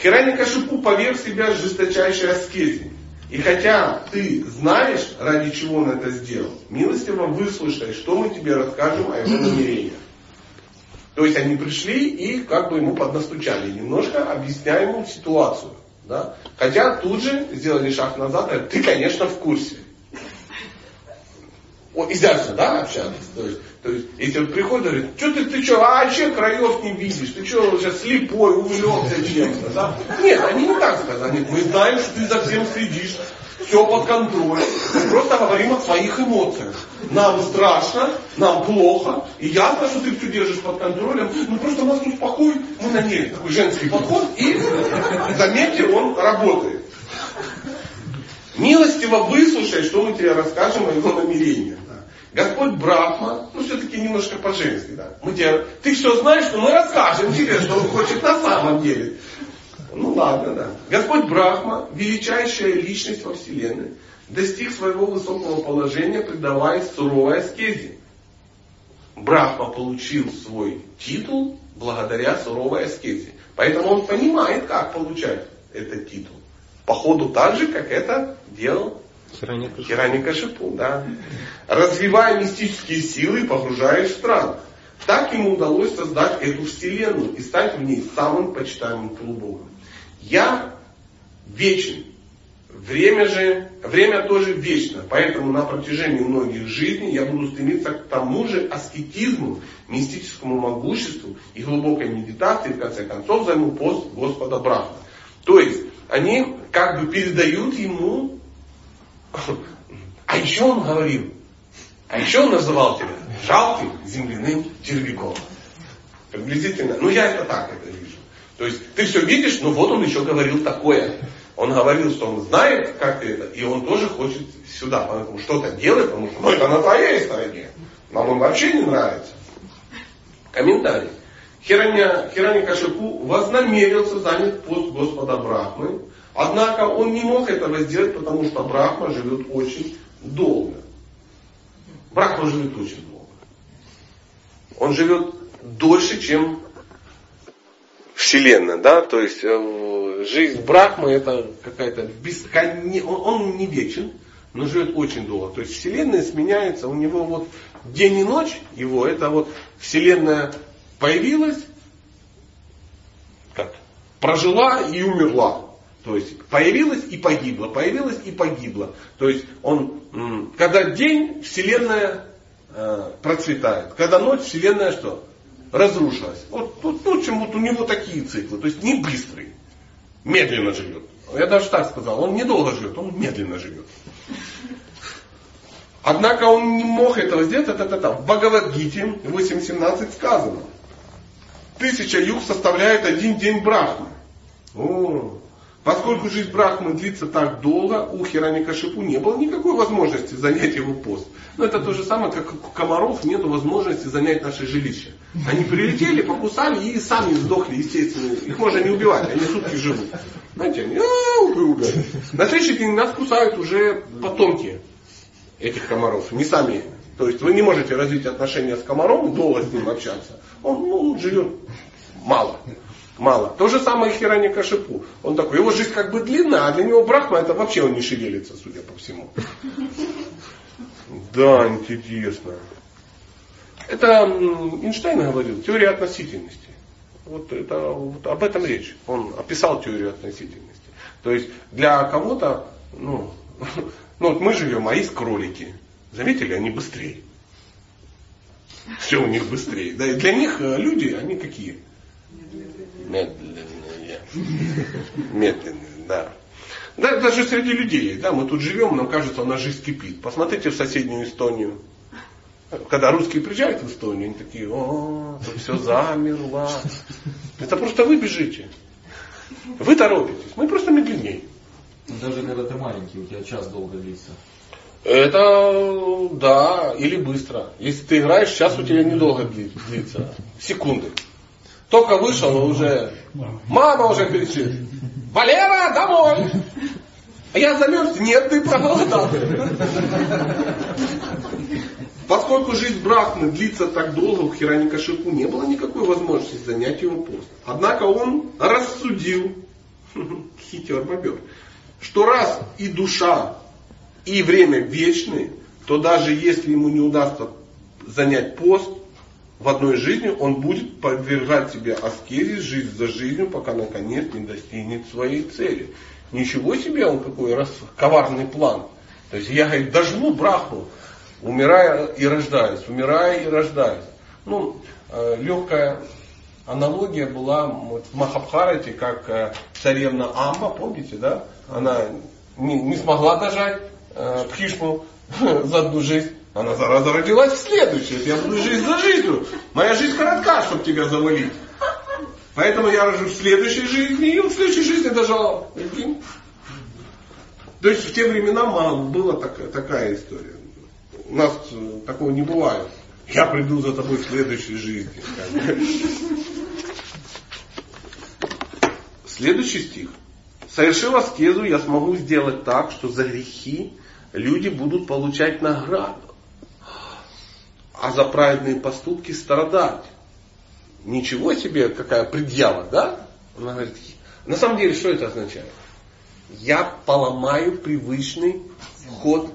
Хираникашипу поверг себя жесточайшей аскезе. И хотя ты знаешь, ради чего он это сделал, милостиво выслушай, что мы тебе расскажем о его намерениях. То есть они пришли и как бы ему поднастучали, немножко объясняя ему ситуацию. Да? Хотя тут же сделали шаг назад, говорят, ты, конечно, в курсе. О, изящно, да, общаться. То есть, то есть, если он приходит, говорит, что ты, ты что, а вообще краев не видишь, ты что, уже слепой, увлекся чем-то, да? Нет, они не так сказали, Они, мы знаем, что ты за всем следишь, все под контролем. Мы просто говорим о своих эмоциях. Нам страшно, нам плохо, и ясно, что ты все держишь под контролем. Ну просто нас успокой, мы на ней такой женский подход, и заметьте, он работает. Милостиво выслушай, что мы тебе расскажем о его намерениях. Господь Брахма, ну все-таки немножко по-женски, да. Мы тебе, ты все знаешь, но мы расскажем тебе, что он хочет на самом деле. Ну ладно, да. Господь Брахма, величайшая личность во Вселенной, достиг своего высокого положения, предаваясь суровой аскезе. Брахма получил свой титул благодаря суровой аскезе. Поэтому он понимает, как получать этот титул. Походу так же, как это делал Хираникашипу. Хираникашипу, да. Развивая мистические силы погружаясь в стран. Так ему удалось создать эту вселенную и стать в ней самым почитаемым полубогом. Я вечен. Время же, время тоже вечно. Поэтому на протяжении многих жизней я буду стремиться к тому же аскетизму, мистическому могуществу и глубокой медитации, в конце концов займу пост Господа Брахма. То есть, они как бы передают ему а еще он говорил, а еще он называл тебя жалким земляным червяком. Приблизительно. Ну я это так это вижу. То есть ты все видишь, но вот он еще говорил такое. Он говорил, что он знает, как ты это, и он тоже хочет сюда, поэтому что-то делает, потому что ну, это на твоей стороне. Нам он вообще не нравится. Комментарий. Хираня, Хираникашипу вознамерился занять пост Господа Брахмы, однако он не мог этого сделать, потому что Брахма живет очень долго. Брахма живет очень долго. Он живет дольше, чем Вселенная, да, то есть э, жизнь Брахмы это какая-то бесконечная, он, не вечен, но живет очень долго. То есть Вселенная сменяется, у него вот день и ночь его, это вот Вселенная появилась, как, прожила и умерла. То есть появилась и погибла, появилась и погибла. То есть он, когда день, Вселенная э, процветает. Когда ночь, Вселенная что? Разрушилась. Вот тут, ну, чем вот у него такие циклы. То есть не быстрый. Медленно живет. Я даже так сказал, он недолго живет, он медленно живет. Однако он не мог этого сделать. Это, это, это. В Бхагавадгите 8.17 сказано. Тысяча юг составляет один день Брахмы. О, Поскольку жизнь Брахмы длится так долго, у Хираника-Шипу не было никакой возможности занять его пост. Но это то же самое, как у комаров нет возможности занять наше жилище. Они прилетели, покусали и сами сдохли, естественно. Их можно не убивать, они сутки живут. Знаете, они «А, на следующий день нас кусают уже потомки этих комаров, не сами. То есть вы не можете развить отношения с комаром, долго с ним общаться. Он, ну, живет мало. Мало. То же самое и Хирани Кашипу. Он такой, его жизнь как бы длинная, а для него Брахма это вообще он не шевелится, судя по всему. [LAUGHS] Да, интересно. Это Эйнштейн говорил, теория относительности. Вот, это, вот об этом речь. Он описал теорию относительности. То есть для кого-то, ну, [LAUGHS] ну вот мы живем, а есть кролики. Заметили, они быстрее. Все у них быстрее. Да, и для них э, люди, они какие? Медленные. Медленные, да. Да, даже среди людей, да, мы тут живем, нам кажется, у нас жизнь кипит. Посмотрите в соседнюю Эстонию. Когда русские приезжают в Эстонию, они такие, о, тут все замерло. Это просто вы бежите. Вы торопитесь. Мы просто медленнее. Даже когда ты маленький, у тебя час долго длится. Это да, или быстро. Если ты играешь, сейчас у тебя недолго длится. Секунды. Только вышел, уже мама уже кричит. Валера, домой! А я замерз? Нет, ты проголодался. Поскольку жизнь Брахмы длится так долго, у Хираникашипу не было никакой возможности занять его пост. Однако он рассудил, хитер бобер, что раз и душа, и время вечны, то даже если ему не удастся занять пост, в одной жизни он будет подвергать себе аскезис жизнь за жизнью, пока наконец не достигнет своей цели. Ничего себе он какой раз коварный план. То есть я говорит, дожму брахму, умирая и рождаюсь, умирая и рождаюсь. Ну, э, легкая аналогия была вот, в Махабхарате, как э, царевна Амба, помните, да? Она не, не смогла дожать э, Пхишму [LAUGHS] за одну жизнь. Она зараза родилась в следующую. Я буду жизнь за жизнью. Моя жизнь коротка, чтобы тебя завалить. Поэтому я рожу в следующей жизни, и в следующей жизни дожал. То есть в те времена была такая, такая история. У нас э, такого не бывает. Я приду за тобой в следующей жизни. Следующий стих. Совершив аскезу, я смогу сделать так, что за грехи люди будут получать награду а за праведные поступки страдать. Ничего себе, какая предъява, да? Она говорит, на самом деле, что это означает? Я поломаю привычный ход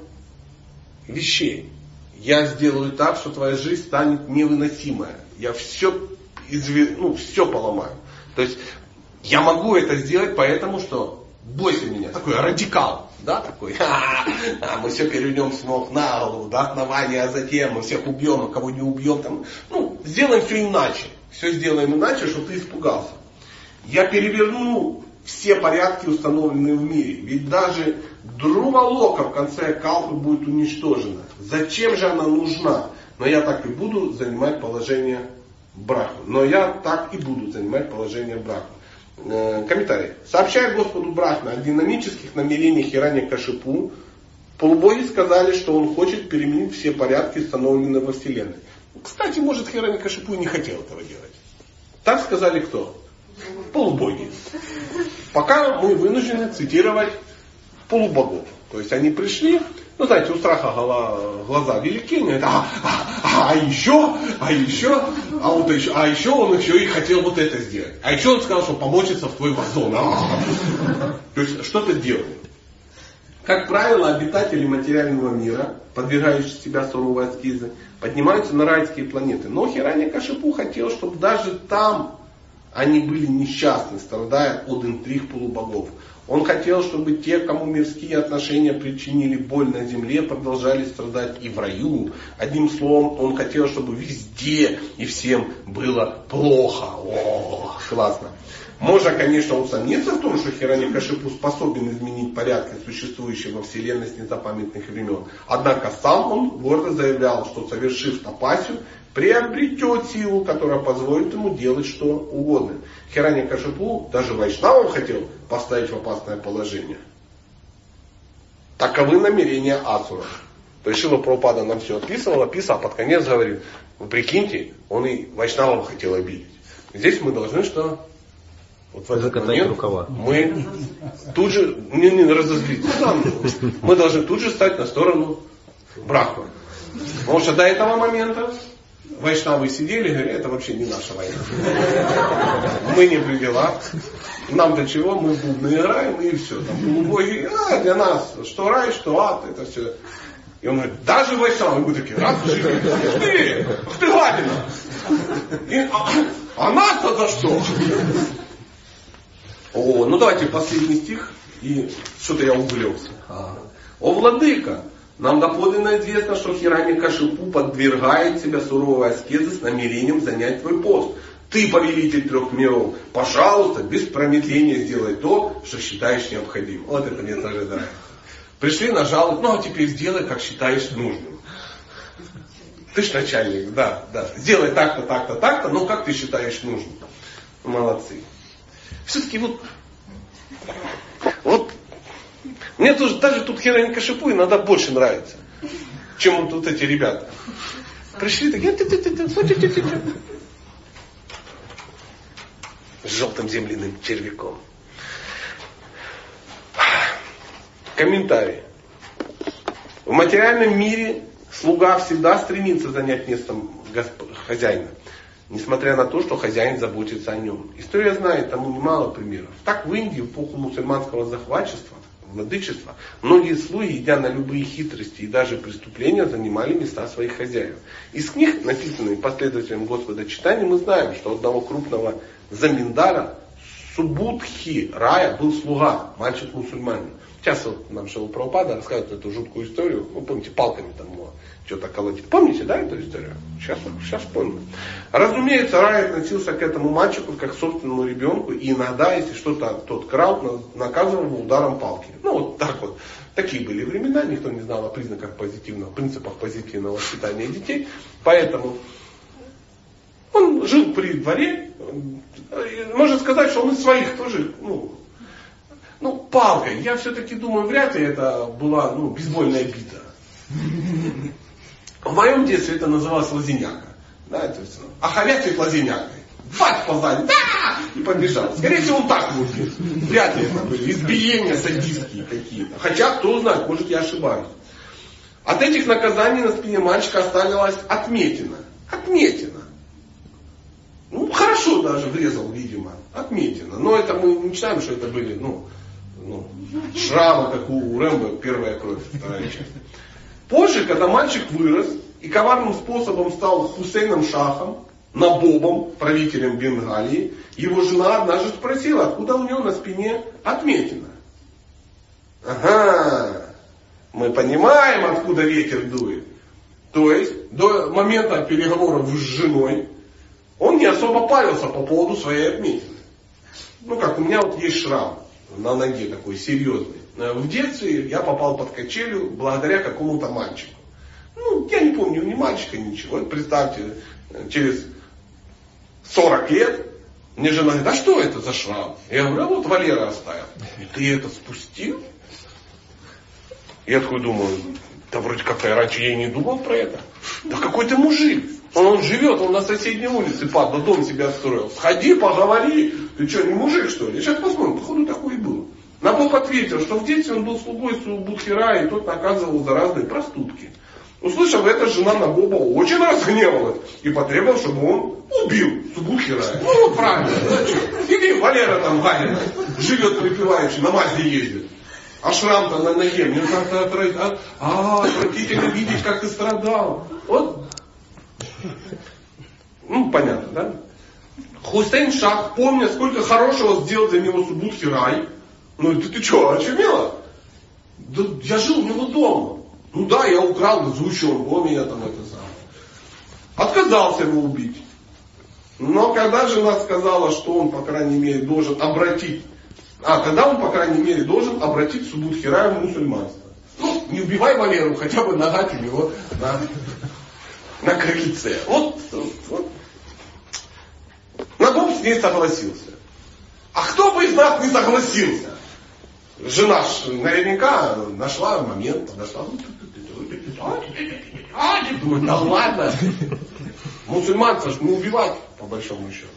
вещей. Я сделаю так, что твоя жизнь станет невыносимая. Я все, изве... ну, все поломаю. То есть я могу это сделать, поэтому что бойся меня. Такой радикал да, такой, [LAUGHS] а, мы все перейдем с ног на голову, до основания, а затем мы всех убьем, а кого не убьем, там, ну, сделаем все иначе, все сделаем иначе, чтобы ты испугался. Я переверну все порядки, установленные в мире, ведь даже Друвалока в конце Калпы будет уничтожена. Зачем же она нужна? Но я так и буду занимать положение брака. Но я так и буду занимать положение брака. Э, комментарий. Сообщая Господу Брахме о динамических намерениях Хирани Кашипу, полубоги сказали, что он хочет переменить все порядки, установленные во Вселенной. Кстати, может, Хирани Кашипу не хотел этого делать. Так сказали кто? Полубоги. Пока мы вынуждены цитировать полубогов. То есть они пришли, ну, знаете, у страха глаза велики, они говорят, а, а, а еще, а еще, а вот еще, а еще он еще и хотел вот это сделать. А еще он сказал, что помочится в твой вазон. А, то есть что-то делает. Как правило, обитатели материального мира, подвергающие себя суровой аскизы, поднимаются на райские планеты. Но Хирани Кашипу хотел, чтобы даже там они были несчастны, страдая от интриг полубогов. Он хотел, чтобы те, кому мирские отношения причинили боль на земле, продолжали страдать и в раю. Одним словом, он хотел, чтобы везде и всем было плохо. О, классно. Можно, конечно, усомниться в том, что Хироникашипу способен изменить порядки, существующие во Вселенной с незапамятных времен. Однако сам он гордо заявлял, что совершив тапасию, приобретет силу, которая позволит ему делать что угодно. Хирани Кашипу даже Вайшнавам хотел поставить в опасное положение. Таковы намерения Асура. Пришила Прабхупада нам все описывал, описал, а под конец говорит, вы прикиньте, он и Вайшнавам хотел обидеть. Здесь мы должны что? Вот в этот момент рукава. мы тут же, не, не разозлиться, мы должны тут же стать на сторону Брахмана. Потому что до этого момента Вайшнавы сидели и говорили, это вообще не наша война. Мы не при делах. Нам до чего, мы бубны играем и все. Там полубоги, а, для нас что рай, что ад, это все. И он говорит, даже Вайшнавы, мы такие, раз живы, ух ты, ты гадина. И, а, а нас-то за что? О, ну давайте последний стих, и что-то я увлекся. О, владыка, нам доподлинно известно, что Хирами Кашипу подвергает себя суровой аскезы с намерением занять твой пост. Ты, повелитель трех миров, пожалуйста, без промедления сделай то, что считаешь необходимым. Вот это мне тоже нравится. Пришли на жалобу, ну а теперь сделай, как считаешь нужным. Ты ж начальник, да, да. Сделай так-то, так-то, так-то, но как ты считаешь нужным. Молодцы. Все-таки вот, вот мне тоже, даже тут Херань Кашипу иногда больше нравится, чем вот, вот эти ребята. Пришли такие, с желтым земляным червяком. Комментарий. В материальном мире слуга всегда стремится занять место хозяина, несмотря на то, что хозяин заботится о нем. История знает тому немало примеров. Так в Индии в эпоху мусульманского захватчества владычества, многие слуги, идя на любые хитрости и даже преступления, занимали места своих хозяев. Из книг, написанных последователем Господа читания, мы знаем, что одного крупного заминдара Субудхи Рая был слуга, мальчик-мусульманин. Сейчас вот нам Шилу Прабхупада рассказывает эту жуткую историю. Вы помните, палками там его что-то колотить. Помните, да, эту историю? Сейчас, сейчас помню. Разумеется, Рай относился к этому мальчику как к собственному ребенку. И иногда, если что-то тот крал, наказывал его ударом палки. Ну, вот так вот. Такие были времена, никто не знал о признаках позитивного, принципах позитивного воспитания детей. Поэтому он жил при дворе. Можно сказать, что он из своих тоже, ну, ну, палкой. Я все-таки думаю, вряд ли это была ну, бейсбольная бита. В моем детстве это называлось лазиняка. Да, то есть, а хомячик лазинякой. Бать по да! И побежал. Скорее всего, он так будет. Вряд ли это были избиения садистские какие-то. Хотя, кто знает, может я ошибаюсь. От этих наказаний на спине мальчика осталась отметина. Отметина. Ну, хорошо даже врезал, видимо. Отметина. Но это мы не читаем, что это были, ну, ну, шрамы, как у Рэмбо, первая кровь, вторая часть. Позже, когда мальчик вырос и коварным способом стал Хусейном Шахом, Набобом, правителем Бенгалии, его жена однажды спросила, откуда у него на спине отметина. Ага, мы понимаем, откуда ветер дует. То есть, до момента переговоров с женой, он не особо парился по поводу своей отметины. Ну, как у меня вот есть шрам на ноге такой серьезный. Э, в детстве я попал под качелю благодаря какому-то мальчику. Ну, я не помню ни мальчика, ничего. Представьте, э, через 40 лет мне жена говорит, а что это за шрам? Я говорю, а вот Валера оставил. И ты это спустил? Я такой думаю, да вроде как я раньше я и не думал про это. Да какой ты мужик. Он, он живет, он на соседней улице, падла, дом себя строил. Сходи, поговори. Ты что, не мужик что ли? Сейчас посмотрим, походу такой и был. Набоб ответил, что в детстве он был слугой Будхира, и тот наказывал за разные проступки. Услышав это, жена Набоба очень разгневалась и потребовала, чтобы он убил Субудхира. Ну вот правильно. Иди, Валера там Галина, живет припевающий, на Мазде ездит. А шрам-то на ноге, мне как-то отвратительно, а, отвратительно видеть, как ты страдал. Вот. Ну, понятно, да? Хусейн Шах, помня, сколько хорошего сделал для него Субудхи Рай, ну ты, ты что, очумела? Да я жил у него дома. Ну да, я украл, заучен, он меня там это сам. Отказался его убить. Но когда жена сказала, что он, по крайней мере, должен обратить, а, когда он, по крайней мере, должен обратить Субудхираю в мусульманство. Ну, не убивай Валеру, хотя бы нагать у него. Да. на крыльце. Вот, вот, вот. Нагоб с ней согласился. А кто бы из нас не согласился? Жена наверняка нашла момент, подошла. Думаю, да ладно. Мусульманца ж не убивать, по большому счету.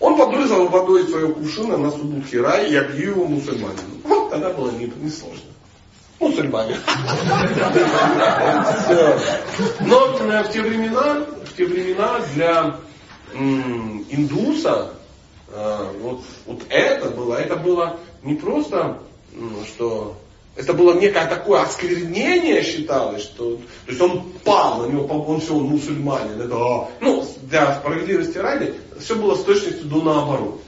Он побрызгал водой своего кувшина на субут Хира и объявил его мусульманином. Вот тогда было не, не сложно. Мусульмане. Но в те времена, в те времена для индуса э, вот, вот это было, это было не просто, что это было некое такое осквернение считалось, что то есть он пал, на него он все, он мусульманин. Это, а, ну, для справедливости ради, все было с точностью до наоборот.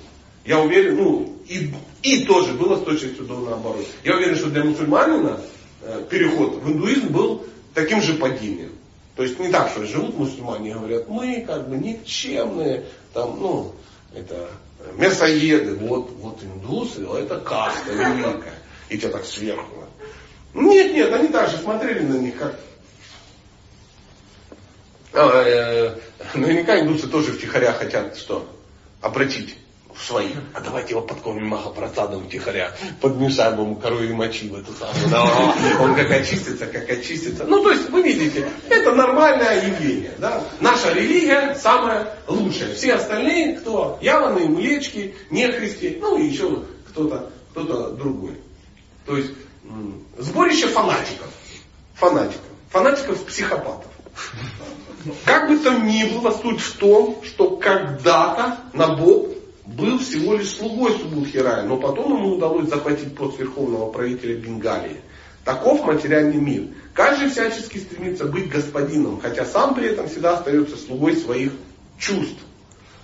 Я уверен, ну, и, и тоже было с точностью до наоборот. Я уверен, что для мусульманина э, переход в индуизм был таким же падением. То есть не так, что живут мусульмане и говорят, мы как бы никчемные, там, ну, это мясоеды, вот, вот индусы, это каста великая. И тебя так сверху. Нет, нет, они также смотрели на них как... А, э, наверняка индусы тоже втихаря хотят что? Обратить в своих. А давайте его подкормим махапрасадом втихаря, подмешаем ему коровьи мочи в эту самую. Да, он как очистится, как очистится. Ну, то есть, вы видите, это нормальное явление. Да? Наша религия самая лучшая. Все остальные, кто яванные, мулечки, нехристи, ну и еще кто-то кто другой. То есть сборище фанатиков. Фанатиков. Фанатиков-психопатов. Как бы там ни было, суть в том, что когда-то Набоб был всего лишь слугой Субудхирая, но потом ему удалось захватить пост верховного правителя Бенгалии. Таков материальный мир. Каждый всячески стремится быть господином, хотя сам при этом всегда остается слугой своих чувств.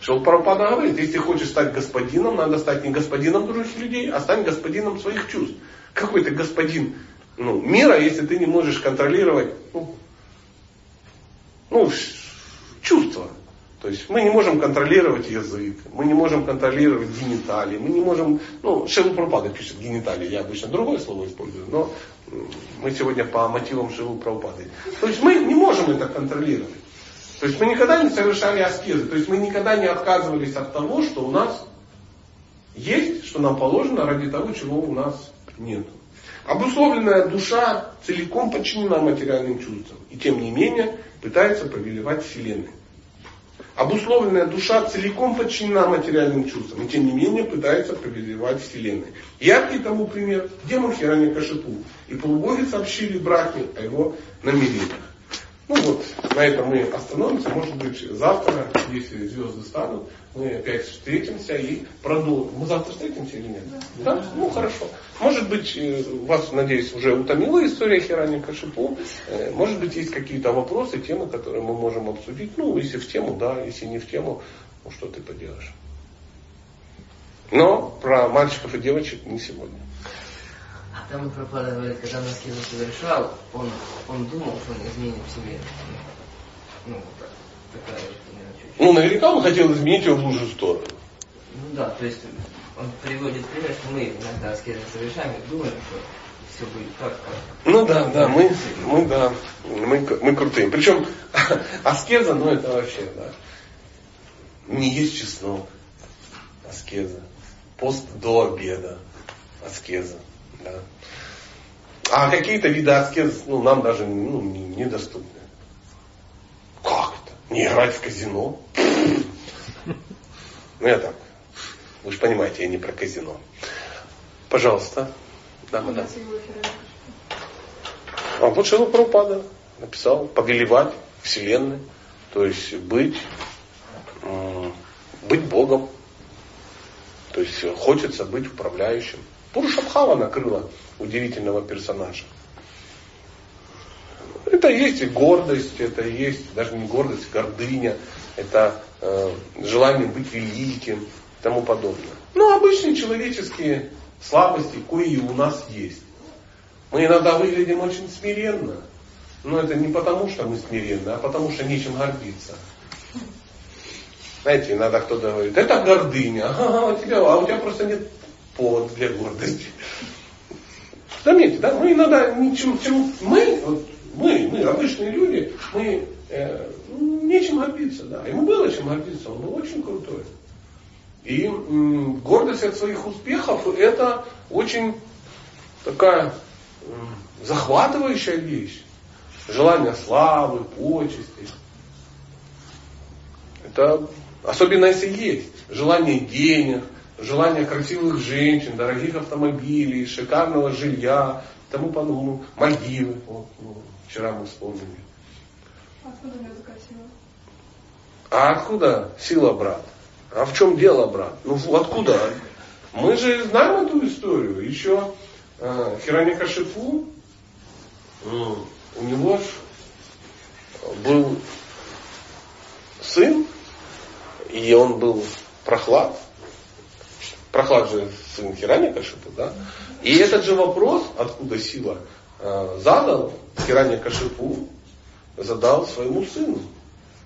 Шилпарапада говорит, если хочешь стать господином, надо стать не господином других людей, а стать господином своих чувств. Какой ты господин ну, мира, если ты не можешь контролировать ну, ну, чувства. То есть мы не можем контролировать язык, мы не можем контролировать гениталии, мы не можем, ну, Шилу Прабхупада пишет гениталии, я обычно другое слово использую, но мы сегодня по мотивам Шилу Прабхупады. То есть мы не можем это контролировать. То есть мы никогда не совершали аскезы. То есть мы никогда не отказывались от того, что у нас есть, что нам положено ради того, чего у нас нет. Обусловленная душа целиком подчинена материальным чувствам. И тем не менее пытается повелевать Вселенной. Обусловленная душа целиком подчинена материальным чувствам, и тем не менее пытается повелевать Вселенной. Яркий тому пример демон Хирани Кашипу. И полубоги сообщили Брахме о его намерениях. Ну вот, на этом мы остановимся. Может быть, завтра, если звезды станут, мы опять встретимся и продолжим. Мы завтра встретимся или нет? Да. да? Ну хорошо. Может быть, э, вас, надеюсь, уже утомила история Хирани Кашипу. Э, может быть, есть какие-то вопросы, темы, которые мы можем обсудить. Ну, если в тему, да, если не в тему, ну что ты поделаешь. Но про мальчиков и девочек не сегодня. Там Прабхупада говорит, когда он аскезу совершал, он, он думал, что он изменит себе. Ну, так, такая чуть Ну, наверняка он хотел изменить его в лучшую сторону. Ну да, то есть он приводит пример, что мы иногда аскезы совершаем и думаем, что все будет так, как... Ну да, да, мы, мы да, мы, мы крутые. Причем [LAUGHS] аскеза, ну это вообще, да. Не есть чеснок, аскеза. Пост до обеда, аскеза. Да. А какие-то виды аскез ну, нам даже ну, недоступны. Как это? Не играть в казино? Ну я так. Вы же понимаете, я не про казино. Пожалуйста. Да, да. А вот Шила Прабхупада написал, повелевать Вселенной, то есть быть, быть Богом. То есть хочется быть управляющим. Пурушабхава накрыла удивительного персонажа. Это есть и гордость, это есть даже не гордость, гордыня, это э, желание быть великим и тому подобное. Ну, обычные человеческие слабости, кои у нас есть. Мы иногда выглядим очень смиренно. Но это не потому, что мы смиренны, а потому, что нечем гордиться. Знаете, иногда кто-то говорит, это гордыня, [LAUGHS] а, у тебя, а у тебя просто нет повод для гордости. Заметьте, да, мы иногда ничем, чем мы, вот, мы, мы, обычные люди, мы э, нечем гордиться, да. Ему было чем гордиться, он был очень крутой. И м, гордость от своих успехов это очень такая м, захватывающая вещь. Желание славы, почести. Это особенно если есть желание денег, желание красивых женщин, дорогих автомобилей, шикарного жилья, тому подобное. Мальдивы, вот, ну, вчера мы вспомнили. Откуда у такая сила? А откуда сила, брат? А в чем дело, брат? Ну откуда? Мы же знаем эту историю. Еще э, Хираника-Шифу, э, у него ж был сын, и он был прохлад. Прохлад же сын Хираника-Шифу, да? И этот же вопрос, откуда сила, э, задал Хираника-Шифу, задал своему сыну.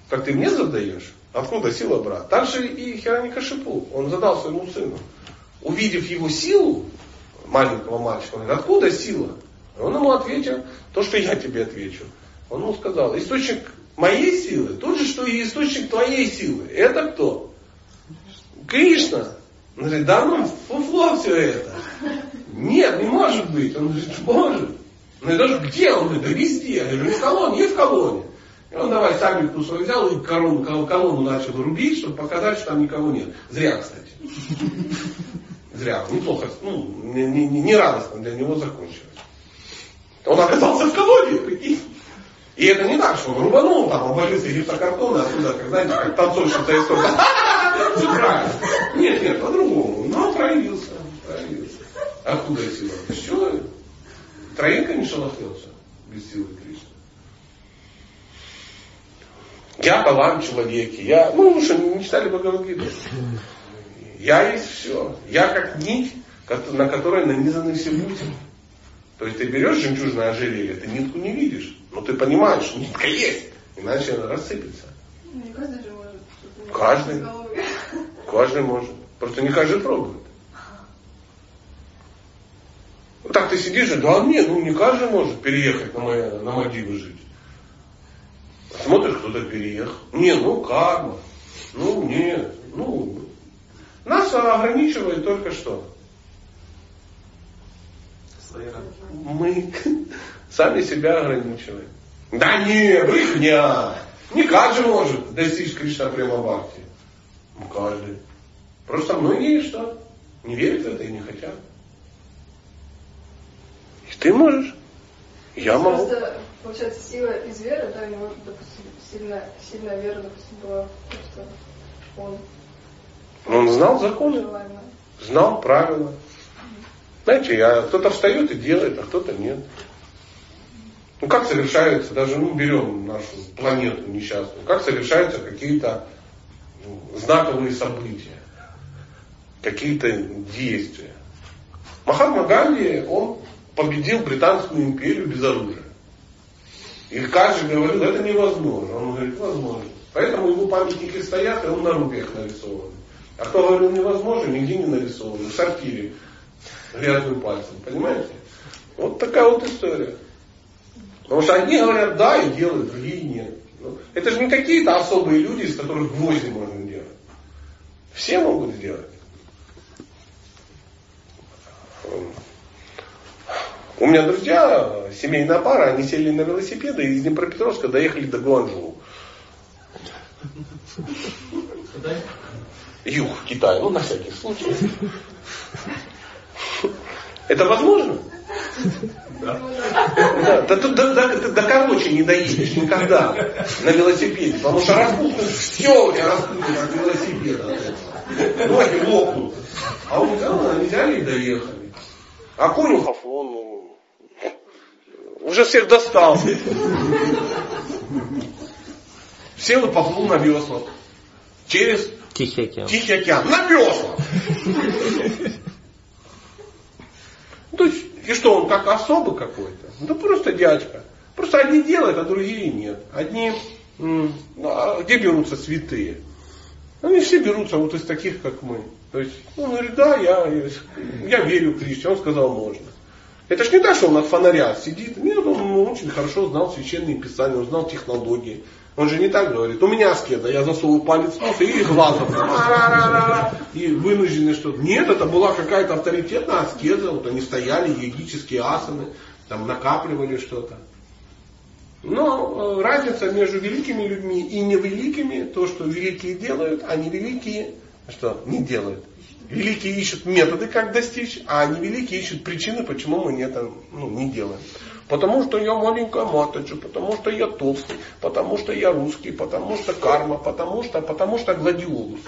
Как ты мне задаешь, откуда сила брат? Так же и Хираника Шипу. Он задал своему сыну. Увидев его силу, маленького мальчика, он говорит, откуда сила? Он ему ответил, то, что я тебе отвечу. Он ему сказал, источник моей силы, тот же, что и источник твоей силы. Это кто? Кришна. Он говорит, да ну, фуфло все это. Нет, не может быть. Он говорит, может. Ну и даже где? Он говорит, да везде. Я говорю, не в колонне, не в колонне. И он давай сабельку свою взял и корону, колонну начал рубить, чтобы показать, что там никого нет. Зря, кстати. Зря. Неплохо. Ну, не, не, не радостно для него закончилось. Он оказался в колонии, прикинь. И это не так, что он рубанул, там, обвалился гипсокартон, оттуда, как, знаете, как танцовщица из Все правильно. Нет, нет, по-другому. Но проявился. проявился. Откуда сила? Все. Троинка не шелохнется без силы Кришны. Я талант человеке. Я, ну, вы что, не читали Бхагавадгиту? Я есть все. Я как нить, на которой нанизаны все пути. То есть ты берешь жемчужное ожерелье, ты нитку не видишь, но ты понимаешь, нитка есть, иначе она рассыпется. Ну, каждый же может. Каждый. Каждый может. Просто не каждый пробует. Вот так ты сидишь и да нет, ну не каждый может переехать на, мои, на Мальдивы жить. Смотришь, кто-то переехал. Не, ну карма. Ну нет. Ну, нас ограничивает только что. Мы [LAUGHS] сами себя ограничиваем. Да не, брехня. Не каждый может достичь Кришна прямо бхакти. Ну, каждый. Просто многие что? Не верят в это и не хотят. И ты можешь. Я могу. Просто, получается, сила из веры, да, у него, допустим, сильная, сильная вера, допустим, была, что он... Но он знал законы, желаемое. знал правила. Знаете, я, кто-то встает и делает, а кто-то нет. Ну как совершаются, даже ну, берем нашу планету несчастную, как совершаются какие-то ну, знаковые события, какие-то действия. Махатма Ганди, он победил Британскую империю без оружия. И каждый говорил, это невозможно. Он говорит, возможно. Поэтому его памятники стоят, и он на рупиях нарисован. А кто говорил невозможно, нигде не нарисован. В сортире грязным пальцем. Понимаете? Вот такая вот история. Потому что одни говорят да и делают, другие нет. Ну, это же не какие-то особые люди, из которых гвозди можно делать. Все могут сделать. У меня друзья, семейная пара, они сели на велосипеды и из Днепропетровска доехали до Гуанчжоу. Юг Китая, ну на всякий случай. Это возможно? Да. Да, да, да, да, да, да короче не доедешь никогда на велосипеде, потому что распухнут все у тебя распухнут от велосипеда. Ноги лопнут. А он взял, они взяли и доехали. А Конюхов, он ну, уже всех достал. Сел и поплыл на веслах. Через Тихий океан. Тихий океан. На веслах. То есть, и что, он как особый какой-то? Да просто дядька. Просто одни делают, а другие нет. Одни, ну, а где берутся святые? Они все берутся вот из таких, как мы. То есть, он говорит, да, я, я верю в Кришне. Он сказал, можно. Это ж не так, что он от фонаря сидит. Нет, он очень хорошо знал священные писания, он знал технологии. Он же не так говорит. У меня аскеза, я засовываю палец в нос и глазом. И вынуждены что-то. Нет, это была какая-то авторитетная аскеза. Вот они стояли, йогические асаны, там накапливали что-то. Но э, разница между великими людьми и невеликими, то, что великие делают, а невеликие что не делают. Великие ищут методы, как достичь, а невеликие ищут причины, почему мы это ну, не делаем. Потому что я маленькая маточка, потому что я толстый, потому что я русский, потому что карма, потому что, потому что гладиолус.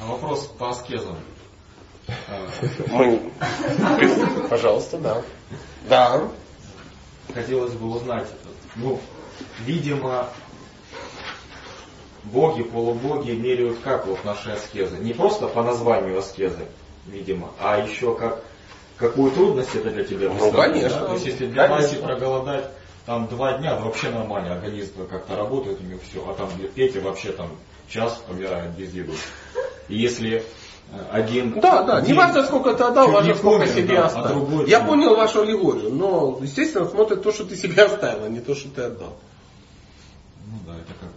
А вопрос по аскезам. Мы, пожалуйста, да. Да. Хотелось бы узнать, ну, видимо, боги, полубоги меряют как вот наши аскезы. Не просто по названию аскезы, видимо, а еще как какую трудность это для тебя Ну, конечно. Да? То есть если для Наси проголодать там два дня, ну, вообще нормально, организм как-то работает у него все, а там для Пети вообще там час помирает без еды. И если э, один... Да, да, не важно, сколько ты отдал, важно, сколько помер, себе да, а оставил. другой Я понял вашу аллегорию, но, естественно, смотрят то, что ты себе оставил, а не то, что ты отдал. Ну да, это как,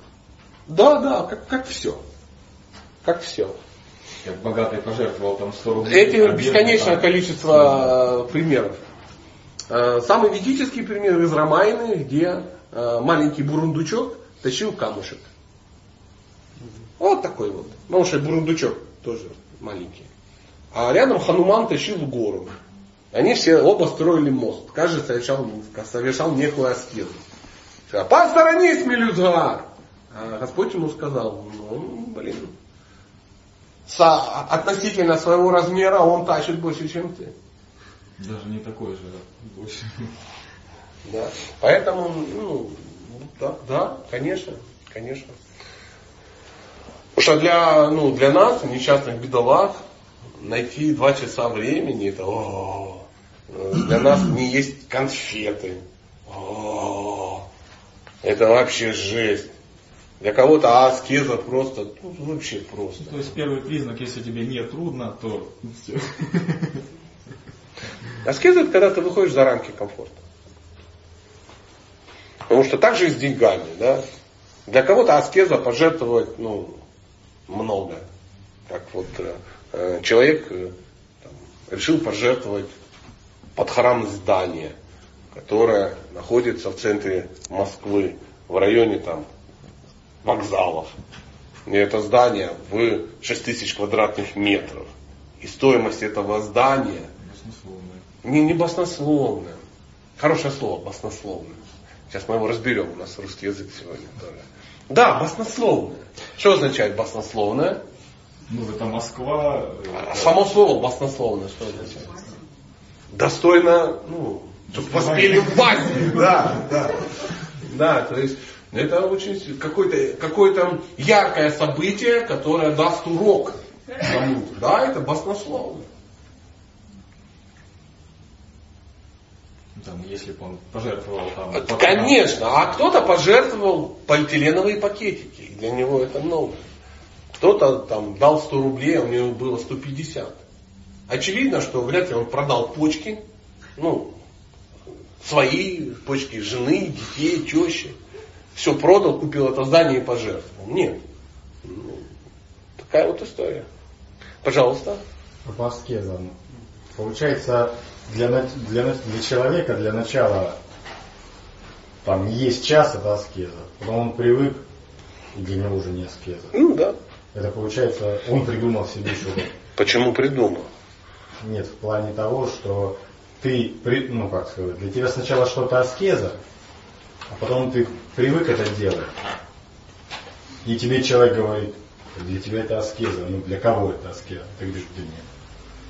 Да, да, как, как все. Как все. как богатый пожертвовал там 100 рублей. Эти бедный бесконечное там- количество э, примеров. Э, Самый ведический пример из Рамайны, где э, маленький бурундучок тащил камушек. Вот такой вот. Потому что бурундучок тоже маленький. А рядом Хануман тащил гору. Они все оба строили мост. Каждый совершал, совершал некую аскезу. Посторонись, Мелюзгар! А Господь ему сказал, ну, блин, со- относительно своего размера он тащит больше, чем ты. Даже не такой же, больше. Да. Поэтому, ну, да, да, конечно, конечно. Потому что для, ну, для нас, несчастных бедолаг, найти два часа времени, это о, для нас не есть конфеты. О, это вообще жесть. Для кого-то аскеза просто, ну, вообще просто. То есть первый признак, если тебе не трудно, то все. Аскеза это когда ты выходишь за рамки комфорта. Потому что так же и с деньгами, да. Для кого-то аскеза пожертвовать, ну, много. Как вот э, э, человек э, там, решил пожертвовать под храм здание, которое находится в центре Москвы, в районе там вокзалов. И это здание в 6 тысяч квадратных метров. И стоимость этого здания не, не баснословное. Хорошее слово, баснословное. Сейчас мы его разберем, у нас русский язык сегодня тоже. Да, баснословное. Что означает баснословное? Ну, это Москва. А это- Само слово баснословное что означает? Достойно, ну, чтобы поспели в басне. Да, да. Да, то есть это очень какое-то какое яркое событие, которое даст урок кому-то. Да, это баснословно. Там, если бы он пожертвовал там... А, под- Конечно, а кто-то пожертвовал полиэтиленовые пакетики, и для него это много. Кто-то там дал 100 рублей, а у него было 150. Очевидно, что вряд ли он продал почки, ну, свои почки жены, детей, тещи. Все продал, купил это здание и пожертвовал. Нет. Ну, такая вот история. Пожалуйста. По аскезам. Получается, для, для, для человека для начала там есть час, это аскеза. Потом он привык, и для него уже не аскеза. Ну да. Это получается, он придумал себе что-то. Почему придумал? Нет, в плане того, что ты, ну как сказать, для тебя сначала что-то аскеза, а потом ты привык это делать. И тебе человек говорит, для тебя это аскеза, ну для кого это аскеза? Ты говоришь, для меня.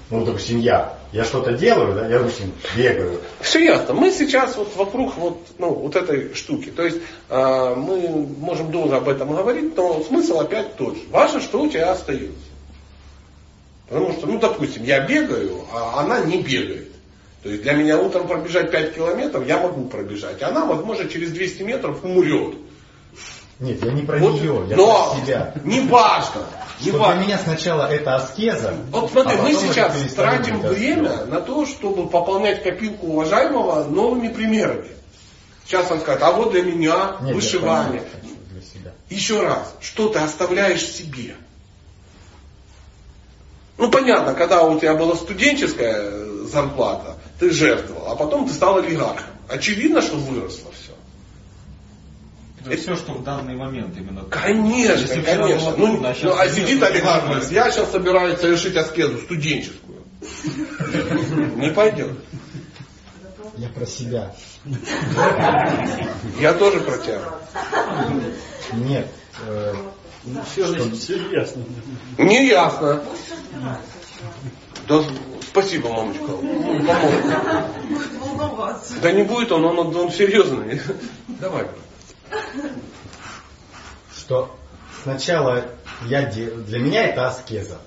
Ну, допустим, я. Я что-то делаю, да, я, допустим, бегаю. Все ясно. Мы сейчас вот вокруг вот, ну, вот этой штуки. То есть э, мы можем долго об этом говорить, но смысл опять тот же. Важно, что у тебя остается. Потому что, ну, допустим, я бегаю, а она не бегает. То есть для меня утром пробежать 5 километров я могу пробежать. Она, возможно, через 200 метров умрет. Нет, я не про Вот, нее, я но про себя. не важно. Не Что важно. для меня сначала это аскеза. Вот смотри, а мы сейчас тратим время на то, чтобы пополнять копилку уважаемого новыми примерами. Сейчас он скажет, а вот для меня Нет, вышивание. для себя. Еще раз, что ты оставляешь себе? Ну понятно, когда у тебя была студенческая зарплата, ты жертвовал, а потом ты стал олигархом. Очевидно, что выросло все. Это все, что в данный момент именно. Конечно, Если конечно. было Ну, трудно, а ну, а сидит олигарх, говорит, я сейчас собираюсь совершить аскезу студенческую. Не пойдет. Я про себя. Я тоже про тебя. Нет. э, Все, значит, все ясно. Не ясно. Да, спасибо, мамочка. Ну, помог. Да не будет он, он, он серьезный. Давай. что сначала я для меня это аскеза.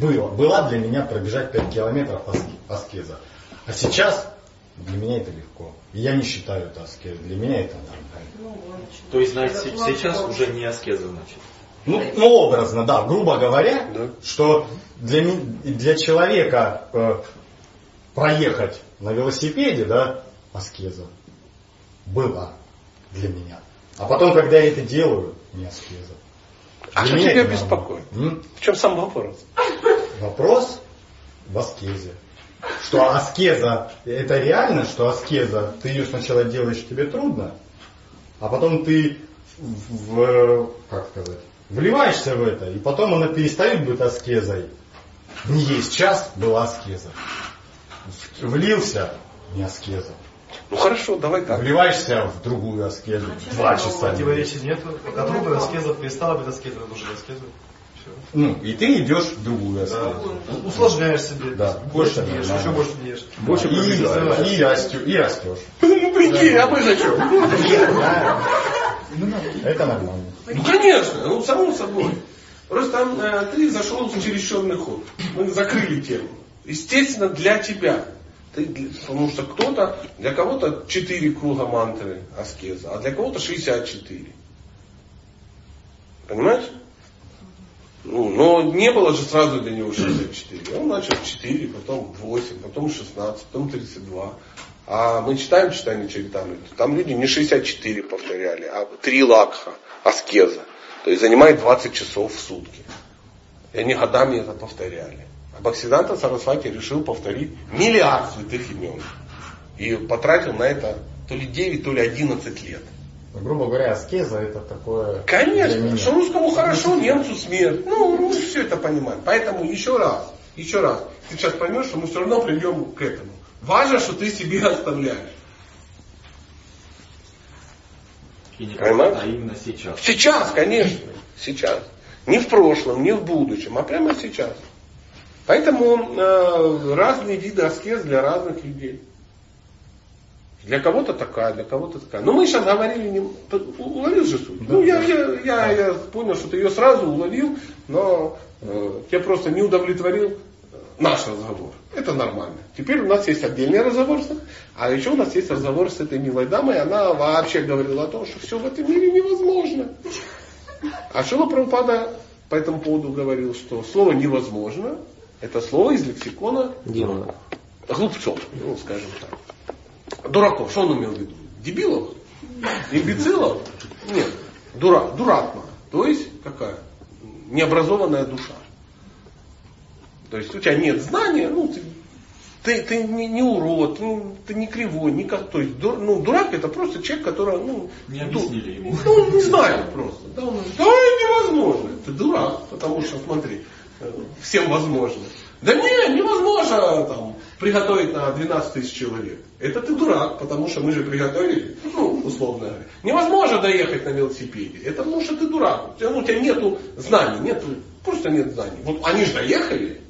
Было, была для меня пробежать 5 километров ас- аскеза. А сейчас для меня это легко. Я не считаю это аскезой. Для меня это нормально. То есть, значит, се- сейчас уже не аскеза, значит. Ну, ну, образно, да, грубо говоря, Да. что для, для человека э, проехать на велосипеде, да, аскеза была для меня. А потом, когда я это делаю, не аскеза. А Для что тебя беспокоит? М? В чем сам вопрос? Вопрос в аскезе. Что аскеза, это реально, что аскеза, ты ее сначала делаешь, тебе трудно, а потом ты в, в- как сказать, вливаешься в это, и потом она перестает быть аскезой. Не есть час, была аскеза. Влился, не аскеза. Ну хорошо, давай так. Вливаешься в другую аскезу, два часа. Противоречий нету. Пока трудно аскеза перестала быть аскезой, уже аскезу. Все. Ну, и ты идешь в другую аскезу. Усложняешь себе. Да. Больше ешь, еще больше не ешь. Больше И, пробегаешь. и, растё- и растешь. [LAUGHS] Ну прикинь, а мы зачем? Это нормально. Ну конечно, ну само собой. Просто там э, ты зашел в чересчерный ход. Мы закрыли тему. Естественно, для тебя. Ты, потому что кто-то, для кого-то 4 круга мантры аскеза, а для кого-то 64. Понимаешь? Ну, но не было же сразу для него 64. Он начал 4, потом 8, потом 16, потом 32. А мы читаем читание Чаритамриты. Там люди не 64 повторяли, а 3 лакха, аскеза. То есть занимает 20 часов в сутки. И они годами это повторяли. А Бхактисиданта Сарасвати решил повторить миллиард святых имен. И потратил на это то ли 9, то ли 11 лет. Ну, грубо говоря, аскеза это такое... Конечно, что русскому хорошо, немцу смерть. Ну, мы все это понимаем. Поэтому еще раз, еще раз, ты сейчас поймешь, что мы все равно придем к этому. Важно, что ты себе оставляешь. И не Понимаешь? а именно сейчас. Сейчас, конечно, сейчас. Не в прошлом, не в будущем, а прямо сейчас. Поэтому э, разные виды аскез для разных людей. Для кого-то такая, для кого-то такая. Но мы сейчас говорили, не, уловил же суть? ну, я, я, я, я понял, что ты ее сразу уловил, но э, тебя просто не удовлетворил наш разговор. Это нормально. Теперь у нас есть отдельный разговор, а еще у нас есть разговор с этой милой дамой. Она вообще говорила о том, что все в этом мире невозможно. А Шила Прабхупада по этому поводу говорил, что слово невозможно, это слово из лексикона Демона. глупцов, ну, скажем так. Дураков, что он имел в виду? Дебилов? Имбецилов? Нет, дурак, дуракма. То есть какая? Необразованная душа. То есть у тебя нет знания, ну, ты, ты, ты не, не урод, ну, ты не кривой, никак. То есть ду- ну, дурак это просто человек, который, ну, Не объяснили ему. ну, не знает просто. Да, он, да невозможно. Ты дурак, потому что, смотри, э, всем возможно. Да не, невозможно там, приготовить на 12 тысяч человек. Это ты дурак, потому что мы же приготовили, ну, условно говоря. Невозможно доехать на велосипеде. Это потому что ты дурак. У тебя, ну, у тебя нету знаний, нету, просто нет знаний. Вот они же доехали.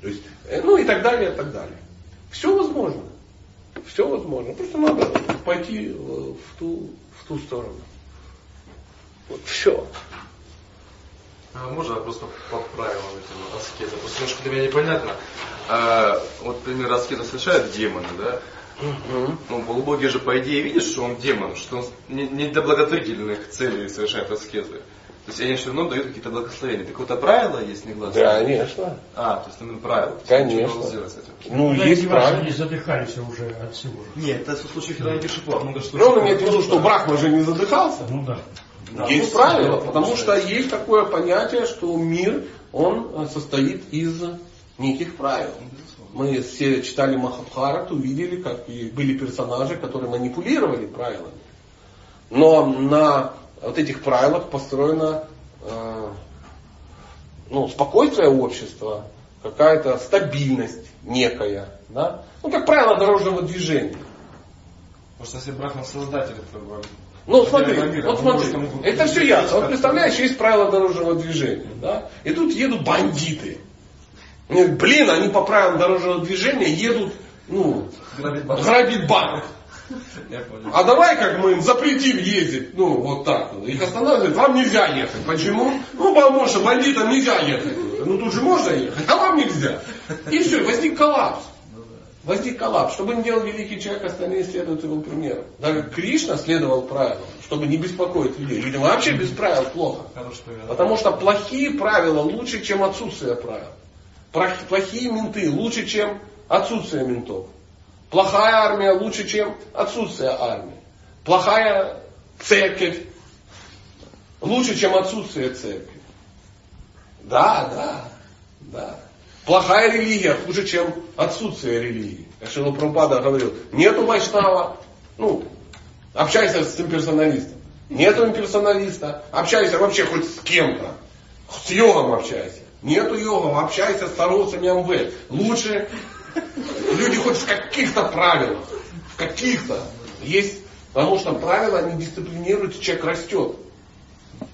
То есть, э, ну и так далее, и так далее. Все возможно. Все возможно. Просто надо пойти э, в ту, в ту сторону. Вот все. А можно я просто по правилам этим аскеза? Просто немножко для меня непонятно. А, вот, например, аскеза совершают демоны, да? Ну, полубоги же, по идее, видишь, что он демон, что он не, не для благотворительных целей совершает аскезы. То есть они все равно дают какие-то благословения. Так вот, а правила есть негласные? Да, конечно. А, то есть именно правила. Конечно. сделать с этим. Ну, Куда есть правильно. Они задыхались уже от всего. Нет, это в случае. Много что. Ну, он имеет в виду, что Брахма же не задыхался. Ну да. Да, есть ну, правила, да, потому что есть такое понятие, что мир, он э, состоит из неких правил. Мы все читали Махабхарату, видели, как и были персонажи, которые манипулировали правилами. Но на вот этих правилах построено э, ну, спокойствие общества, какая-то стабильность некая. Да? Ну, как правило дорожного движения. Потому что если Брахман создатель этого Ну, смотри, мира, вот смотри, может это все ясно. Вот представляешь, есть правила дорожного движения, да? И тут едут бандиты. Блин, они по правилам дорожного движения едут, ну, Грабить банк. грабить банк. А давай как мы им запретим ездить, ну, вот так. вот. Их останавливают, вам нельзя ехать. Почему? Ну, потому что бандитам нельзя ехать. Ну, тут же можно ехать, а вам нельзя. И все, возник коллапс. Возник коллапс. Что бы ни делал великий человек, остальные следуют его примеру. Даже Кришна следовал правилам, чтобы не беспокоить людей. Людям вообще без правил плохо. Потому что плохие правила лучше, чем отсутствие правил. Плохие менты лучше, чем отсутствие ментов. Плохая армия лучше, чем отсутствие армии. Плохая церковь лучше, чем отсутствие церкви. Да, да, да. Плохая религия хуже, чем отсутствие религии. Как Шила Прабхупада говорил, нету вайшнава, ну, общайся с имперсоналистом. Нету имперсоналиста, общайся вообще хоть с кем-то. С йогом общайся. Нету йогом, общайся с староцами МВ. Лучше люди хоть в каких-то правилах. В каких-то. Есть, потому что правила, они дисциплинируют, человек растет.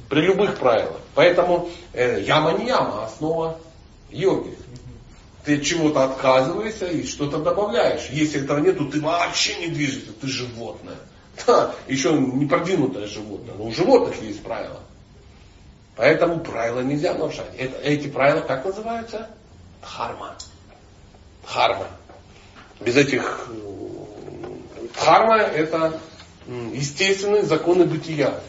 При любых правилах. Поэтому э, яма не яма, а основа йоги. Ты чего-то отказываешься и что-то добавляешь. Если этого нету, ты вообще не движешься, ты животное. [LAUGHS] Да, еще не продвинутое животное. Но у животных есть правила. Поэтому правила нельзя нарушать. Это, эти правила как называются? Дхарма. Дхарма. Без этих... Дхарма это естественные законы бытия,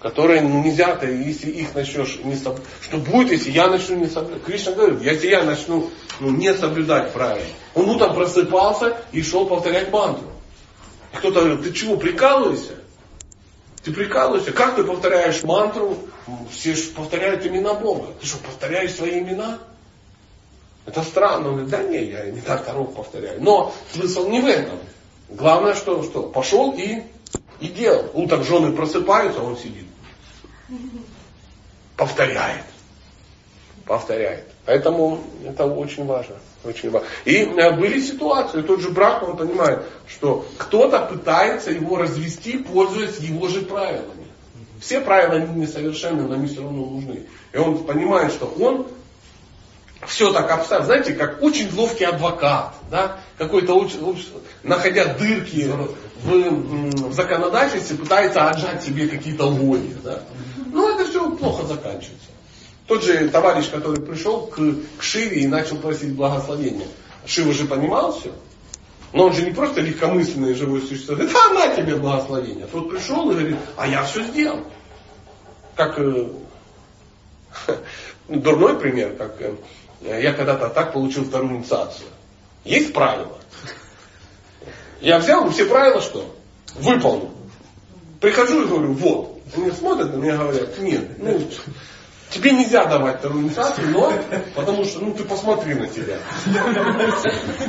которые нельзя, ты, если их начнешь не соблюдать. Что будет, если я начну не соблюдать? Кришна говорит, если я начну ну, не соблюдать правила. Он утром просыпался и шел повторять мантру. И кто-то говорит, ты чего, прикалываешься? Ты прикалываешься? Как ты повторяешь мантру? Все же повторяют имена Бога. Ты что, повторяешь свои имена? Это странно. Он говорит, да не, я не так дорог повторяю. Но смысл не в этом. Главное, что, что пошел и, и делал. Утром жены просыпаются, а он сидит. Повторяет. Повторяет. Поэтому это очень важно. Очень важно. И э, были ситуации, тот же брак, он понимает, что кто-то пытается его развести, пользуясь его же правилами. Все правила несовершенны, но они все равно нужны. И он понимает, что он все так обставил, знаете, как очень ловкий адвокат, да, какой-то находя дырки в, в законодательстве, пытается отжать себе какие-то логи, да. Ну, это все плохо заканчивается. Тот же товарищ, который пришел к, к Шиве и начал просить благословения. Шива же понимал все. Но он же не просто легкомысленное живое существо. Говорит, а на тебе благословение. Тот пришел и говорит, а я все сделал. Как э, [LAUGHS] дурной пример, как э, я когда-то так получил вторую инициацию. Есть правила. Я взял все правила что? Выполнил. Прихожу и говорю, вот. Они смотрят на меня говорят, нет, ну, тебе нельзя давать вторую инициацию, но, потому что, ну, ты посмотри на тебя.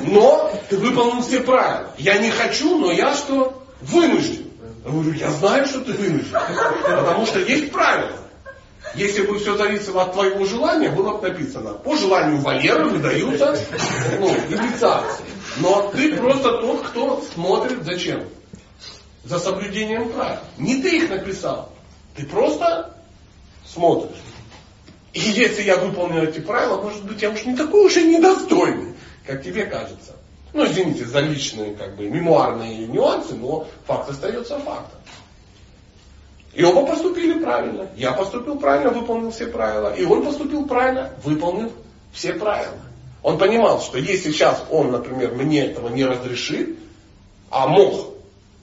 Но ты выполнил все правила. Я не хочу, но я что? Вынужден. Я говорю, я знаю, что ты вынужден. Потому что есть правила. Если бы все зависело от твоего желания, было бы написано, по желанию Валеры выдаются ну, инициации. Но ты просто тот, кто смотрит зачем? За соблюдением правил. Не ты их написал. Ты просто смотришь. И если я выполнил эти правила, может быть, я уж не такой уже недостойный, как тебе кажется. Ну, извините за личные, как бы, мемуарные нюансы, но факт остается фактом. И оба поступили правильно. Я поступил правильно, выполнил все правила. И он поступил правильно, выполнил все правила. Он понимал, что если сейчас он, например, мне этого не разрешит, а мог,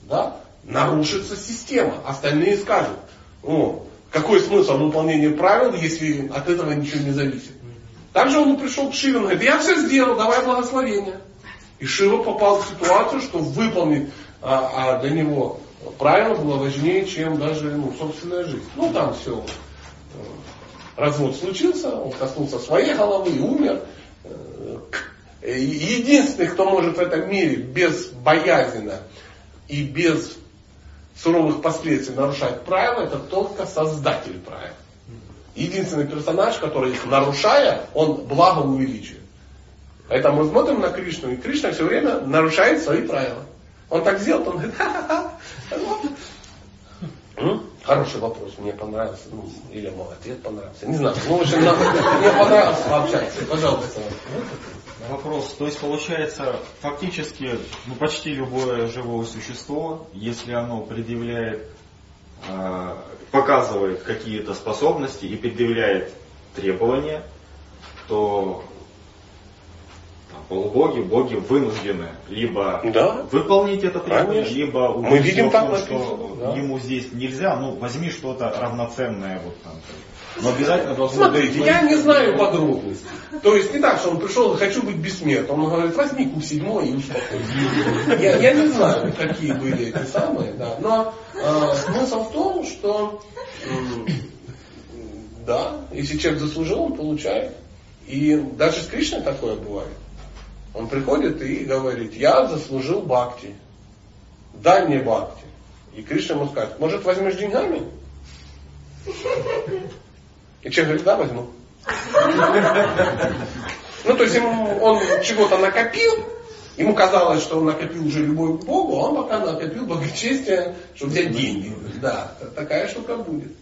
да, нарушится система. Остальные скажут, о, Какой смысл выполнения правил, если от этого ничего не зависит? Также он пришел к Шиве, он говорит, я все сделал, давай благословение. И Шива попал в ситуацию, что выполнить а, а для него правило было важнее, чем даже ну, собственная жизнь. Ну там все. Развод случился, он коснулся своей головы и умер. Э, единственный, кто может в этом мире безбоязненно и без суровых последствий нарушать правила, это только создатель правил единственный персонаж, который их нарушая, он благо увеличивает. Поэтому мы смотрим на Кришну, и Кришна все время нарушает свои правила. Он так сделал, он говорит, ха-ха-ха. Хороший вопрос, мне понравился. Ну, или мой ответ понравился. Не знаю. Ну, в общем, нам, [LAUGHS] мне понравилось пообщаться. Пожалуйста. Вопрос. То есть получается, фактически, ну почти любое живое существо, если оно предъявляет а, показывает какие-то способности и предъявляет требования, то полубоги, боги вынуждены либо да, выполнить это требование, конечно. либо Мы видим том, так что да. ему здесь нельзя, ну возьми что-то равноценное вот там. Но обязательно должно Смотрите, быть... я не знаю подробностей. То есть не так, что он пришел и хочу быть бессмертным. Он говорит, возьми куб седьмой и успокойся. Я, я не знаю, какие были эти самые, да. Но э, смысл в том, что э, да, если человек заслужил, он получает. И даже с Кришной такое бывает. Он приходит и говорит, я заслужил бхакти. Дай мне бхакти. И Кришна ему скажет, может возьмешь деньгами? И человек говорит, да, возьму. Ну, то есть ему, он чего-то накопил, ему казалось, что он накопил уже любовь к Богу, а он пока накопил благочестие, чтобы взять деньги. Да, такая штука будет.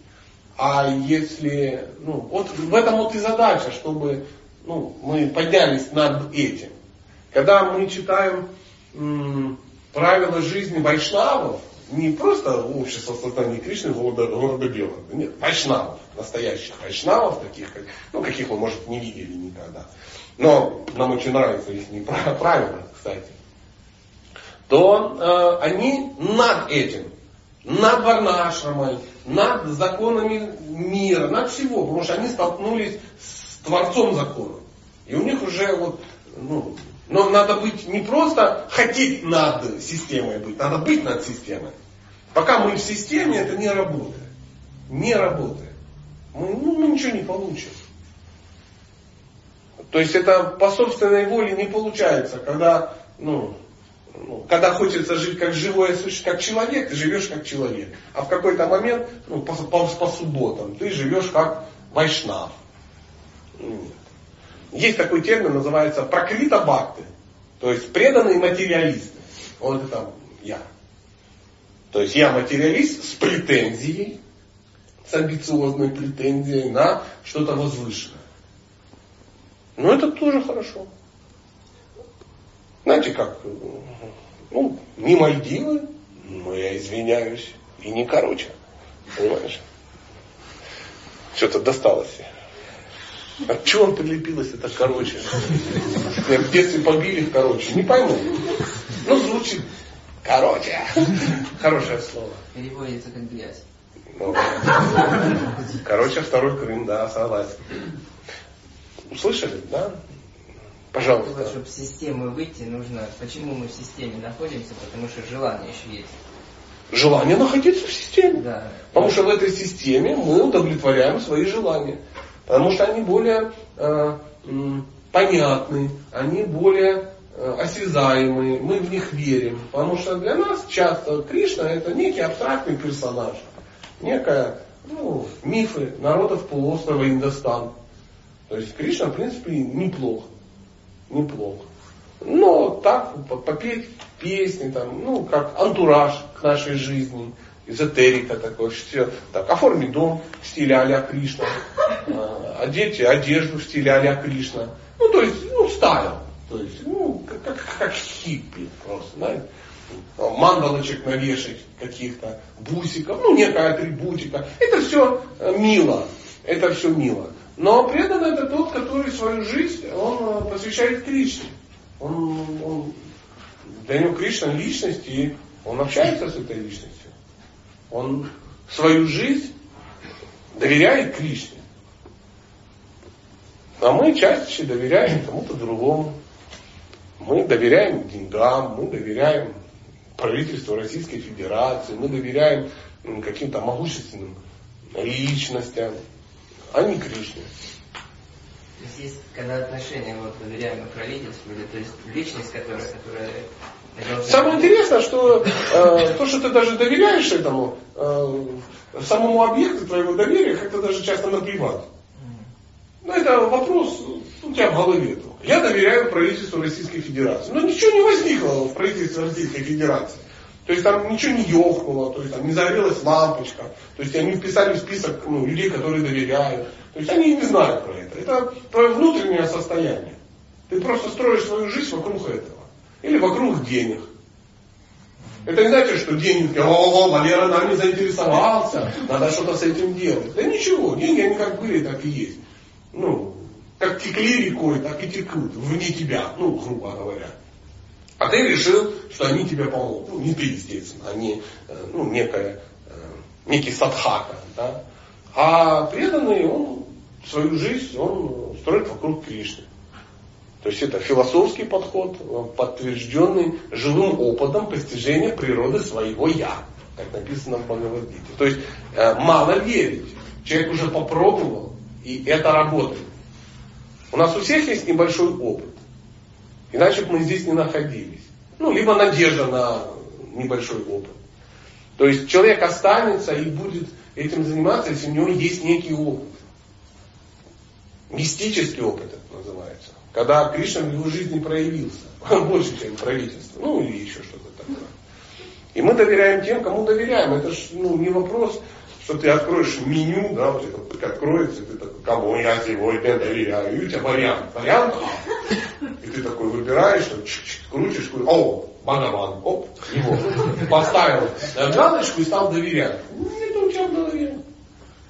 А если, ну, вот в этом вот и задача, чтобы ну, мы поднялись над этим. Когда мы читаем правила жизни вайшнавов, не просто общество сознания Кришны города, Белого, нет, вайшнавов, настоящих вайшнавов, таких, как, ну, каких вы, может, не видели никогда. Но нам очень нравятся их правила, кстати. То э, они над этим, над варнашрамой, над законами мира, над всего, потому что они столкнулись с Творцом закона. И у них уже вот, ну, но надо быть не просто хотеть над системой быть, надо быть над системой. Пока мы в системе, это не работает. Не работает. Мы, ну, мы ничего не получим. То есть это по собственной воле не получается, когда, ну, ну, когда хочется жить как живое существо, как человек, ты живешь как человек. А в какой-то момент, ну, по, по, по субботам, ты живешь как вайшнав. Есть такой термин, называется прокрита бхакты. То есть преданные материалисты. Вот это я. То есть я материалист с претензией, с амбициозной претензией на что-то возвышенное. Но это тоже хорошо. Знаете как, ну, не Мальдивы, но я извиняюсь, и не короче. Понимаешь? Что-то досталось. От чего он прилепилось это короче? Меня в детстве побили короче. Не пойму. Ну, звучит короче. Хорошее слово. Переводится как грязь. Ну, короче, второй Крым, да, согласен. Услышали, да? Пожалуйста. Чтобы с системы выйти, нужно... Почему мы в системе находимся? Потому что желание еще есть. Желание находиться в системе. Да. Потому что в этой системе мы удовлетворяем свои желания. Потому что они более э, понятны, они более э, мы в них верим. Потому что для нас часто Кришна это некий абстрактный персонаж. Некая, ну, мифы народов полуострова Индостан. То есть Кришна, в принципе, неплохо. Неплохо. Но так, попеть песни, там, ну, как антураж к нашей жизни, эзотерика такой, все. Так, оформить дом в стиле а-ля Кришна, а, одеть одежду в стиле а-ля Кришна. Ну, то есть, ну, стайл. То есть, ну, как, как, как хиппи просто, знаете. Мандалочек навешать каких-то, бусиков, ну, некая атрибутика. Это все э, мило. Это все мило. Но преданный это тот, который свою жизнь он э, посвящает Кришне. Он, он, для него Кришна личность, и он общается с этой личностью. Он свою жизнь доверяй Кришне. А мы чаще доверяем кому-то другому. Мы доверяем деньгам, мы доверяем правительству Российской Федерации, мы доверяем каким-то могущественным личностям, а не Кришне. То есть есть, когда отношения вот доверяемые правительству, или то есть личность, которая, которая Самое интересное, что э, то, что ты даже доверяешь этому, э, самому объекту твоего доверия, как-то даже часто наплевать. Ну, это вопрос у тебя в голове. Я доверяю правительству Российской Федерации. Но ничего не возникло в правительстве Российской Федерации. То есть там ничего не ёхнуло, то есть там не загорелась лампочка. То есть они вписали в список ну, людей, которые доверяют. То есть они не знают про это. Это твое внутреннее состояние. Ты просто строишь свою жизнь вокруг этого. Или вокруг денег. Это не значит, что деньги, о, Валера нами заинтересовался, надо что-то с этим делать. Да ничего, деньги они как были, так и есть. Ну, как текли рекой, так и текут вне тебя, ну, грубо говоря. А ты решил, что они тебе помогут. Ну, не ты, естественно, они, э, ну, некая, э, некий садхака. Да? А преданный, он свою жизнь, он строит вокруг Кришны. То есть это философский подход, э, подтвержденный живым опытом постижения природы своего «я», как написано в Бхагавадгите. То есть э, мало верить. Человек уже попробовал, и это работает. У нас у всех есть небольшой опыт. Иначе бы мы здесь не находились. Ну, либо надежда на небольшой опыт. То есть человек останется и будет этим заниматься, если у него есть некий опыт. Мистический опыт это называется. Когда Кришна в его жизни проявился. [LAUGHS] Больше, чем правительство. Ну, или еще что-то такое. И мы доверяем тем, кому доверяем. Это ж ну, не вопрос, что ты откроешь меню, да, вот это откроется, и ты такой, кому я сегодня доверяю, и у тебя вариант, вариант А. И ты такой выбираешь, там, чик-чик, крутишь, такой, о, Бхагаван, оп, его, поставил галочку и стал доверять. Нет у тебя голове.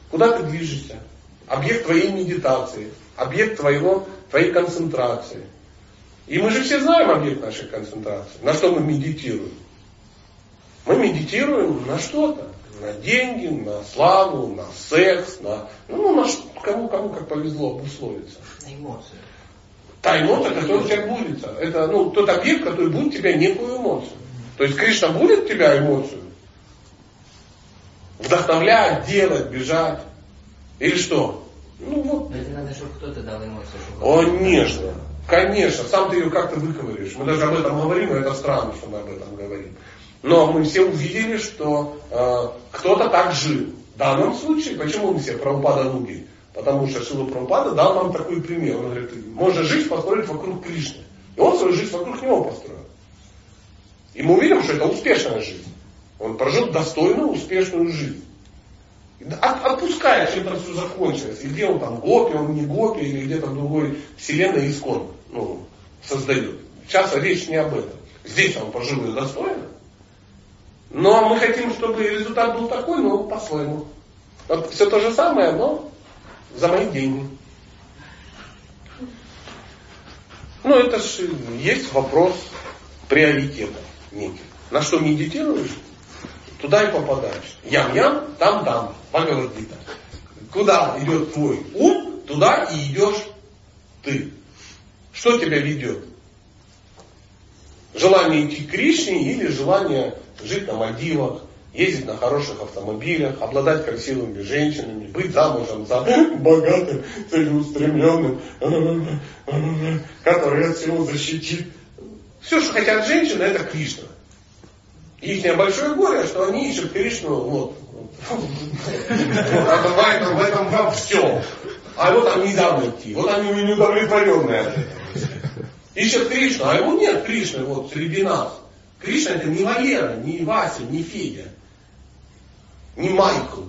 Куда ты движешься? Объект твоей медитации, объект твоего, твоей концентрации. И мы же все знаем объект нашей концентрации. На что мы медитируем? Мы медитируем на что-то. На деньги, на славу, на секс, на, ну, на ш- кому, кому как повезло обусловиться. на эмоции. Та эмоция, которая у тебя будет. Это ну, тот объект, который будет тебя некую эмоцию. То есть Кришна будет тебя эмоцию? Вдохновлять, делать, бежать. Или что? Ну вот. Но это надо, чтобы кто-то дал эмоцию. чтобы конечно. Конечно. Сам ты ее как-то выковыришь. Мы даже об этом говорим, и это странно, что мы об этом говорим. Но мы все увидели, что э, кто-то так жил. В данном случае, почему мы все Прабхупада Нуги? Потому что Шила Прабхупада дал нам такой пример. Он говорит, можно жизнь построить вокруг Кришны. И он свою жизнь вокруг него построил. И мы увидим, что это успешная жизнь. Он прожил достойную, успешную жизнь. От- Отпуская, чем это все закончилось. И где он там, Гопи, он не Гопи, или где-то другой вселенной искон ну, создает. Сейчас речь не об этом. Здесь он прожил ее достойно. Но мы хотим, чтобы результат был такой, но по-своему. Вот все то же самое, но за мои деньги. Ну, это же есть вопрос приоритета некий. На что медитируешь, туда и попадаешь. Ям-ям, там-там, Бхагавадгита. Куда идет твой ум, туда и идешь ты. Что тебя ведет? Желание идти к Кришне или желание жить на Мальдивах, ездить на хороших автомобилях, обладать красивыми женщинами, быть замужем за [LAUGHS] богатым, целеустремленным, [LAUGHS] который от всего защитит. Все, что хотят женщины, это Кришна. Их большое горе, что они ищут Кришну вот, этом, в этом во всем. А его там нельзя найти. Вот они неудовлетворенные от этого. Ищет Кришну, а его нет Кришны вот среди нас. Кришна это не Валера, не Вася, не Федя, не Майкл.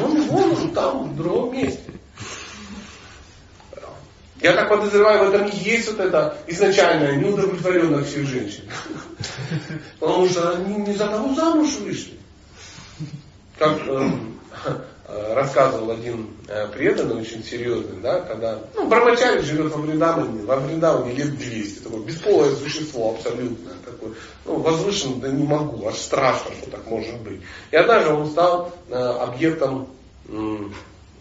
Он вон он там, в другом месте. Я так подозреваю, в этом и есть вот это изначальная неудовлетворенность всех женщин. Потому что они не за того замуж вышли. Как эм, э, рассказывал один э, преданный, очень серьезный, да, когда ну, Брамачари живет во Вриндаване, во Вриндаване лет 200, такое бесполое существо абсолютно, такое, ну, возвышенно, да не могу, аж страшно, что так может быть. И однажды он стал э, объектом м,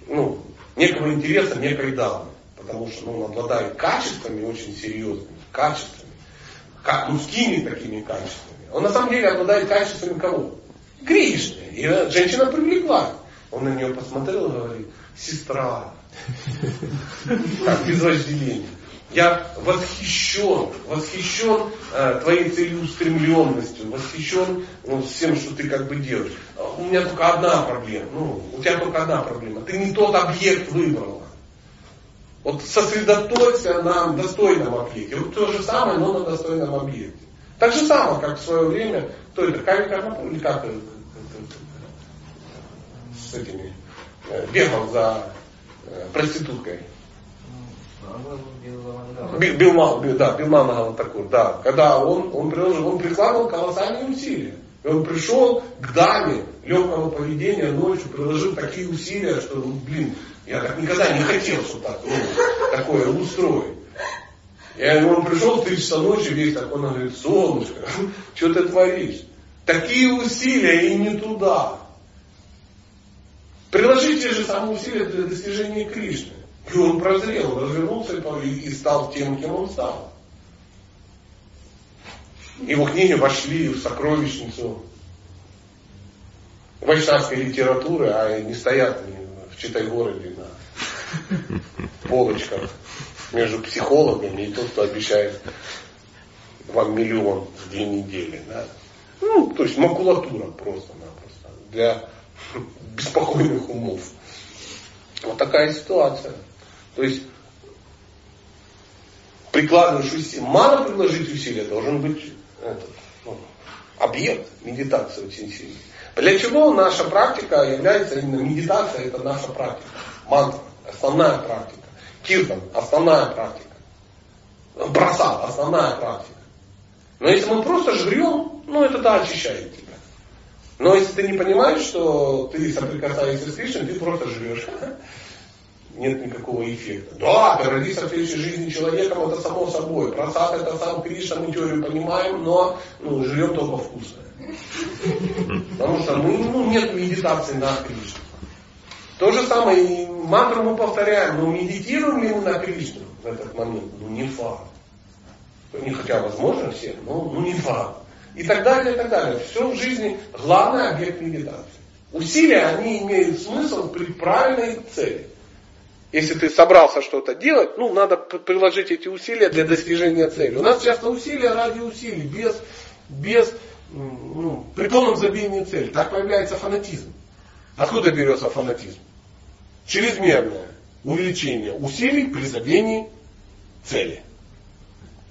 ну, некого интереса, некой дамы. Потому что он обладает качествами очень серьезными, качествами, как мужскими такими качествами. Он на самом деле обладает качествами кого? Кришны. И женщина привлекла. Он на нее посмотрел и говорит, сестра, как без вожделения. Я восхищен, восхищен э, твоей целеустремленностью, восхищен ну, всем, что ты как бы делаешь. У меня только одна проблема. Ну, у тебя только одна проблема. Ты не тот объект выбрала. Вот сосредоточься на достойном объекте. Вот то же самое, но на достойном объекте. Так же самое, как в свое время, кто это, как, как, или как, э, с этими, э, бегал за э, проституткой. Билман, да, Билман Галатакур, да. Когда он, он, приложил, он прикладывал колоссальные усилия. И он пришел к даме легкого поведения ночью, приложил такие усилия, что, ну, блин, я так никогда не хотел, что так, ну, такое устроить. И он пришел в 3 часа ночи, весь так, он говорит, солнышко, [LAUGHS] что ты творишь? Такие усилия и не туда. Приложите же самые усилия для достижения Кришны. И он прозрел, развернулся и стал тем, кем он стал. Его книги вошли в сокровищницу вайшнавской литературы, а не стоят в Читай-городе полочках между психологами и тот, кто обещает вам миллион в две недели. Да? Ну, то есть макулатура просто-напросто для беспокойных умов. Вот такая ситуация. То есть прикладываешь усилия, мало приложить усилия, должен быть этот, ну, объект медитации очень сильный. Для чего наша практика является именно медитация, это наша практика. Мантра, основная практика. Киртан, основная практика. Браса, основная практика. Но если мы просто жрем, ну это да, очищает тебя. Но если ты не понимаешь, что ты соприкасаешься с Кришной, ты просто живешь [LAUGHS] нет никакого эффекта. Да, родиться в следующей жизни человеком, это само собой. Просад это сам Кришна, мы теорию понимаем, но ну, живем только вкусно. [LAUGHS] Потому что ну, нет медитации на Кришну. То же самое, и мантру мы повторяем, но медитируем ли мы на Кришну в этот момент? Ну не факт. Не хотя возможно все, но ну, не факт. И так далее, и так далее. Все в жизни главный объект медитации. Усилия, они имеют смысл при правильной цели. Если ты собрался что-то делать, ну, надо приложить эти усилия для достижения цели. У нас часто усилия ради усилий, без, без ну, при полном забвении цели. Так появляется фанатизм. Откуда берется фанатизм? Чрезмерное увеличение усилий при забвении цели.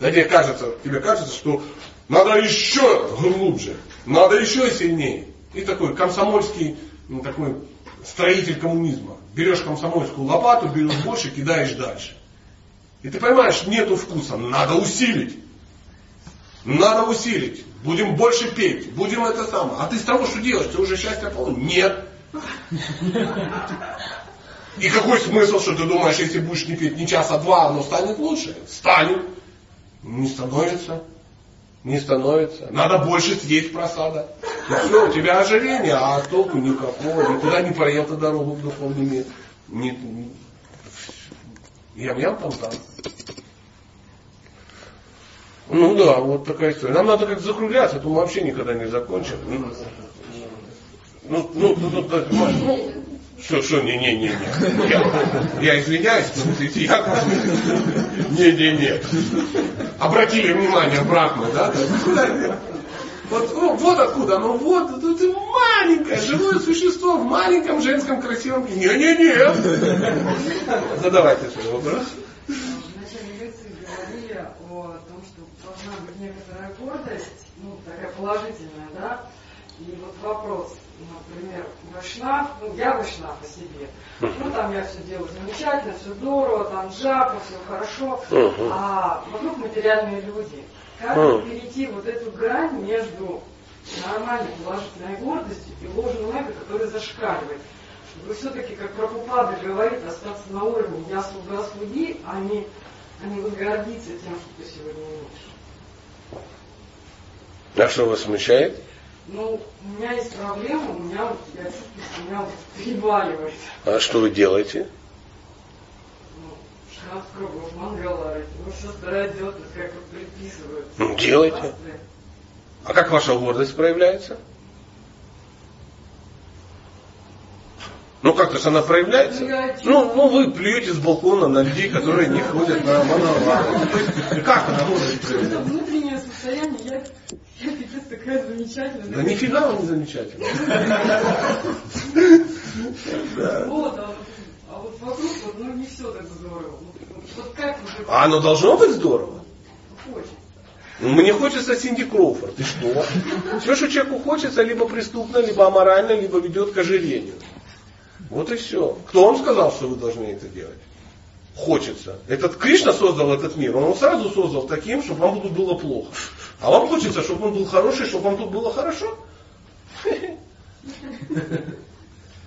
Да тебе кажется, тебе кажется, что надо еще глубже, надо еще сильнее. И такой комсомольский, ну, такой строитель коммунизма. Берешь комсомольскую лопату, берешь больше, кидаешь дальше. И ты понимаешь, нету вкуса, надо усилить. Надо усилить. Будем больше петь, будем это самое. А ты с того, что делаешь, ты уже счастье получил? Нет. И какой смысл, что ты думаешь, если будешь не петь не час, а два, оно станет лучше? Станет. Не становится не становится. Надо больше съесть просада. И все, у тебя ожирение, а толку никакого. Никуда не проехал дорогу в духовный мир. Не, не, ям-ям там там. Ну да, вот такая история. Нам надо как закругляться, а то мы вообще никогда не закончим. Ну, ну, ну, ну, ну, ну что, что, не, не, не, не. Я, я извиняюсь, но я... Не, не, не. Обратили внимание, Брахма, да? Вот, ну, вот откуда, ну вот, ну, ты маленькое живое существо в маленьком женском красивом... Не-не-не. Задавайте свой вопрос. В начале лекции говорили о том, что должна быть некоторая гордость, ну, такая положительная, да? И вот вопрос, например, вайшнав, ну я вайшнав по себе, ну там я все делаю замечательно, все здорово, там джапа, все хорошо, а вокруг материальные люди. Как перейти вот эту грань между нормальной положительной гордостью и ложным эго, который зашкаливает? Чтобы все-таки, как Прабхупада говорит, остаться на уровне «я слуга слуги», а не, а не вот гордиться тем, что ты сегодня имеешь. А что вас смущает? Ну, у меня есть проблема, у меня вот, я чувствую, что у меня вот переваливает. А что вы делаете? Ну, 16 кругов, мангала, ну, все стараюсь делать, как вот предписывают. Ну, делайте. А как ваша гордость проявляется? Ну как-то же она проявляется. Ну, Ну, ну вы плюете с балкона на людей, которые не ходят на монолог. То есть, Как она гордость Это проявляется? внутреннее состояние, я [LAUGHS] пипец такая замечательная. Да нифига вы не замечательно. [LAUGHS] Вот, а вот, а вот вокруг ну, не все так здорово. Вот как уже А оно должно быть здорово. хочется. Ну, Мне хочется Синди Кроуфорд. И что? Все, что человеку хочется, либо преступно, либо аморально, либо ведет к ожирению. Вот и все. Кто вам сказал, что вы должны это делать? Хочется. Этот Кришна создал этот мир, он его сразу создал таким, чтобы вам тут было плохо. А вам хочется, чтобы он был хороший, чтобы вам тут было хорошо?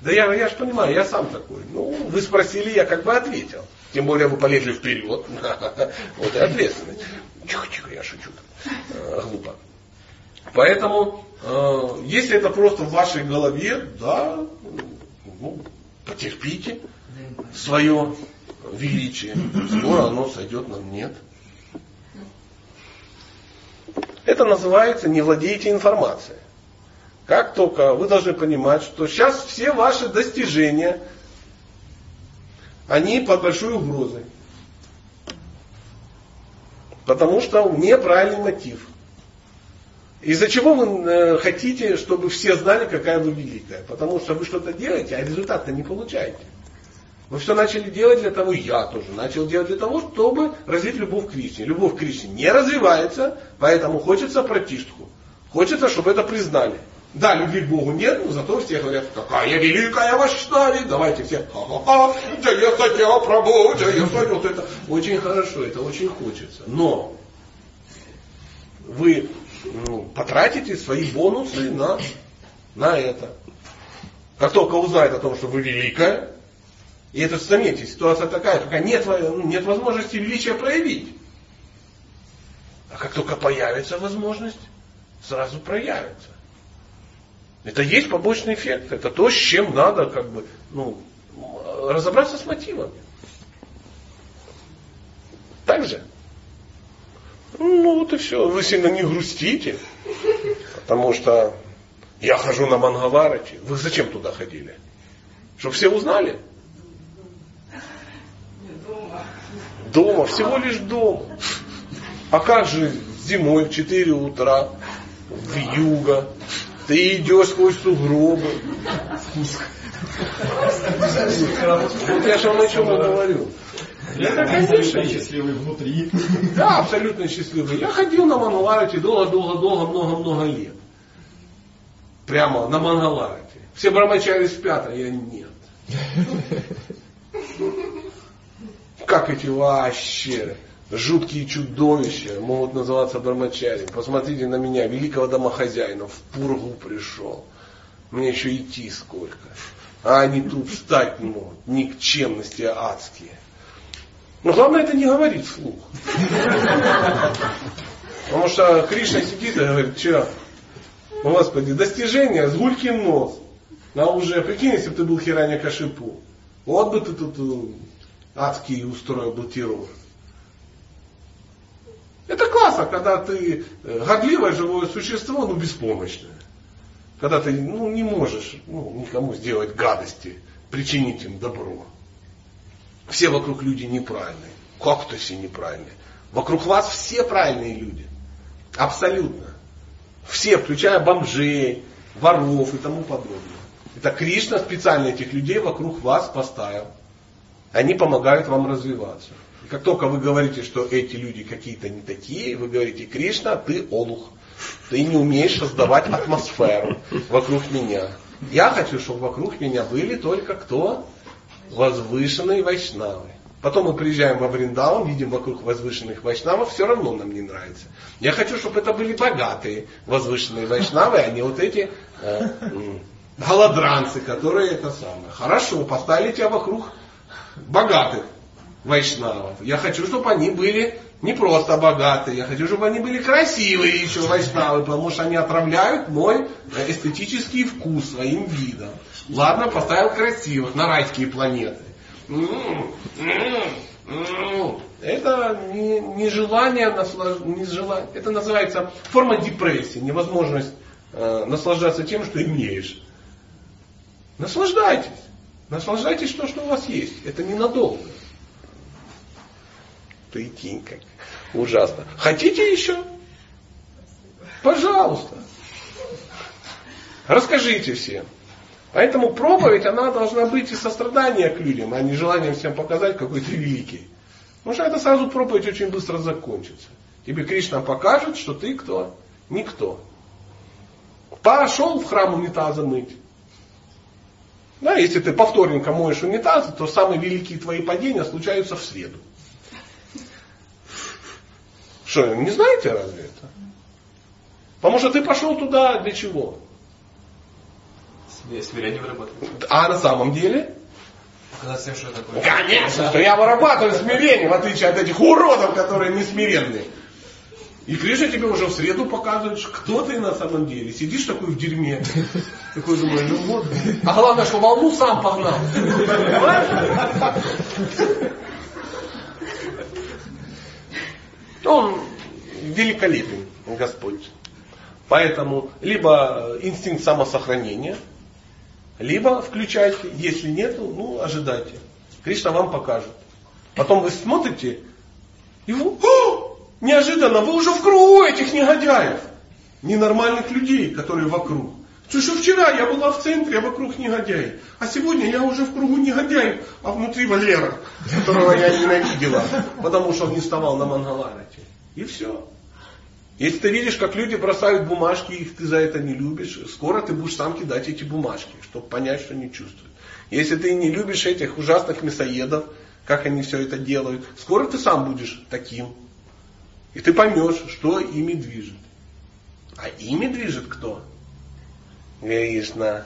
Да я, я же понимаю, я сам такой. Ну, вы спросили, я как бы ответил. Тем более вы полезли вперед. [LAUGHS] Вот и ответственность. Тихо-тихо, я шучу. Э, Глупо. Поэтому, э, если это просто в вашей голове, да, ну, потерпите свое величие. Скоро оно сойдет нам нет. Это называется не владеете информацией. Как только вы должны понимать, что сейчас все ваши достижения, они под большой угрозой. Потому что неправильный мотив. Из-за чего вы э, хотите, чтобы все знали, какая вы великая? Потому что вы что-то делаете, а результата не получаете. Вы все начали делать для того, я тоже начал делать для того, чтобы развить любовь к Кришне. Любовь к Кришне не развивается, поэтому хочется протишку. Хочется, чтобы это признали. Да, любви к Богу нет, но зато все говорят, какая великая Вашнави, давайте все, ха-ха-ха, Джая Сатя Прабhu, Джая Сатя. Вот это очень хорошо, это очень хочется. Но вы ну, потратите свои бонусы на, на это. Как только узнает о том, что вы великая, и это, заметьте, ситуация такая, пока нет, ну, нет возможности величия проявить. А как только появится возможность, сразу проявится. Это есть побочный эффект. Это то, с чем надо как бы, ну, разобраться с мотивами. Так же? Ну вот и все. Вы сильно не грустите. Потому что я хожу на Мангаларати. Вы зачем туда ходили? Чтобы все узнали? Нет, дома. Дома, всего лишь дома. А как же зимой в 4 утра, в юго, ты идешь сквозь сугробы. Вот я же вам о чем и говорю. Это, конечно, счастливый внутри. Да, абсолютно счастливый. Я ходил на Мангаларате долго-долго-долго, много-много лет. Прямо на Мангаларате. Все брамачари спят, а я нет. Как эти вообще жуткие чудовища могут называться брамачари. Посмотрите на меня, великого домохозяина, в пургу пришел. Мне еще идти сколько. А они тут встать не могут. Никчемности адские. Но главное это не говорить вслух. Потому что Кришна сидит и говорит, что, Господи, достижение, с гулькин нос. А уже, прикинь, если бы ты был Хираня Кашипу. Вот бы ты тут э, адский бы террор. Это классно, когда ты э, гордливое живое существо, но беспомощное. Когда ты ну, не можешь ну, никому сделать гадости, причинить им добро. Все вокруг люди неправильные. Как то все неправильные? Вокруг вас все правильные люди. Абсолютно. Все, включая бомжей, воров и тому подобное. Это Кришна специально этих людей вокруг вас поставил. Они помогают вам развиваться. И как только вы говорите, что эти люди какие-то не такие, вы говорите, Кришна, ты олух. Ты не умеешь создавать атмосферу вокруг меня. Я хочу, чтобы вокруг меня были только кто? Возвышенные вайшнавы. Потом мы приезжаем во Вриндаван, видим вокруг возвышенных вайшнавов, все равно нам не нравится. Я хочу, чтобы это были богатые возвышенные вайшнавы, а не вот эти э, голодранцы, которые это самое. Хорошо, поставили тебя вокруг богатых вайшнавов. Я хочу, чтобы они были Не просто богатые, я хочу, чтобы они были красивые еще вайшнавы, потому что они отравляют мой эстетический вкус своим видом. Ладно, поставил красивых на райские планеты. Это не, не желание, наслаж... не желание, это называется форма депрессии, невозможность э, наслаждаться тем, что имеешь. Наслаждайтесь. Наслаждайтесь то, что у вас есть. Это ненадолго. Прикинь, как ужасно. Хотите еще? Пожалуйста. Расскажите всем. Поэтому проповедь, она должна быть и сострадание к людям, а не желанием всем показать, какой ты великий. Потому что это сразу проповедь очень быстро закончится. Тебе Кришна покажет, что ты кто? Никто. Пошел в храм унитаза мыть. Да, если ты по вторникам моешь унитазы, то самые великие твои падения случаются в среду. Что, не знаете разве это? Потому что ты пошел туда для чего? Смирение вырабатывать. А на самом деле? Показать что я такой. Конечно, что я вырабатываю смирение, в отличие от этих уродов, которые не смиренные. И Кришна тебе уже в среду показывает, кто ты на самом деле. Сидишь такой в дерьме. Такой думаешь, ну вот. А главное, что волну сам погнал. Он великолепен, Господь. Поэтому либо инстинкт самосохранения, либо включайте, если нету, ну ожидайте. Кришна вам покажет. Потом вы смотрите, и вы! Неожиданно вы уже в кругу этих негодяев. Ненормальных людей, которые вокруг. Слушай, вчера я была в центре, а вокруг негодяи. А сегодня я уже в кругу негодяев, а внутри Валера, которого я ненавидела, потому что он не вставал на Мангаларате. И все. Если ты видишь, как люди бросают бумажки, их ты за это не любишь, скоро ты будешь сам кидать эти бумажки, чтобы понять, что не чувствуют. Если ты не любишь этих ужасных мясоедов, как они все это делают, скоро ты сам будешь таким. И ты поймешь, что ими движет. А ими движет кто? Кришна.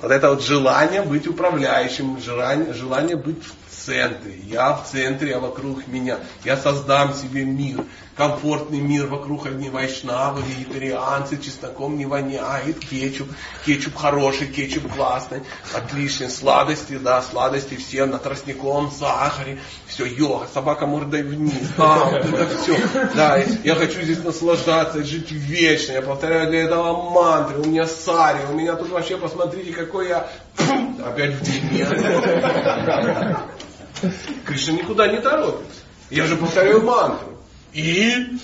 Вот это вот желание быть управляющим, желание, желание быть в центре. Я в центре, а вокруг меня. Я создам себе мир. Комфортный мир вокруг одни вайшнавы, вегетарианцы, чесноком не воняет, кетчуп. Кетчуп хороший, кетчуп классный, отличный. Сладости, да, сладости все на тростниковом сахаре. Все, йога, собака мордой вниз. А, вот это все. Да, я хочу здесь наслаждаться, жить вечно. Я повторяю для этого мантры. У меня сари, у меня тут вообще, посмотрите, какой я [CLEARS THROAT] опять в дерьме. Кришна никуда не торопится. Я же повторяю мантру. И,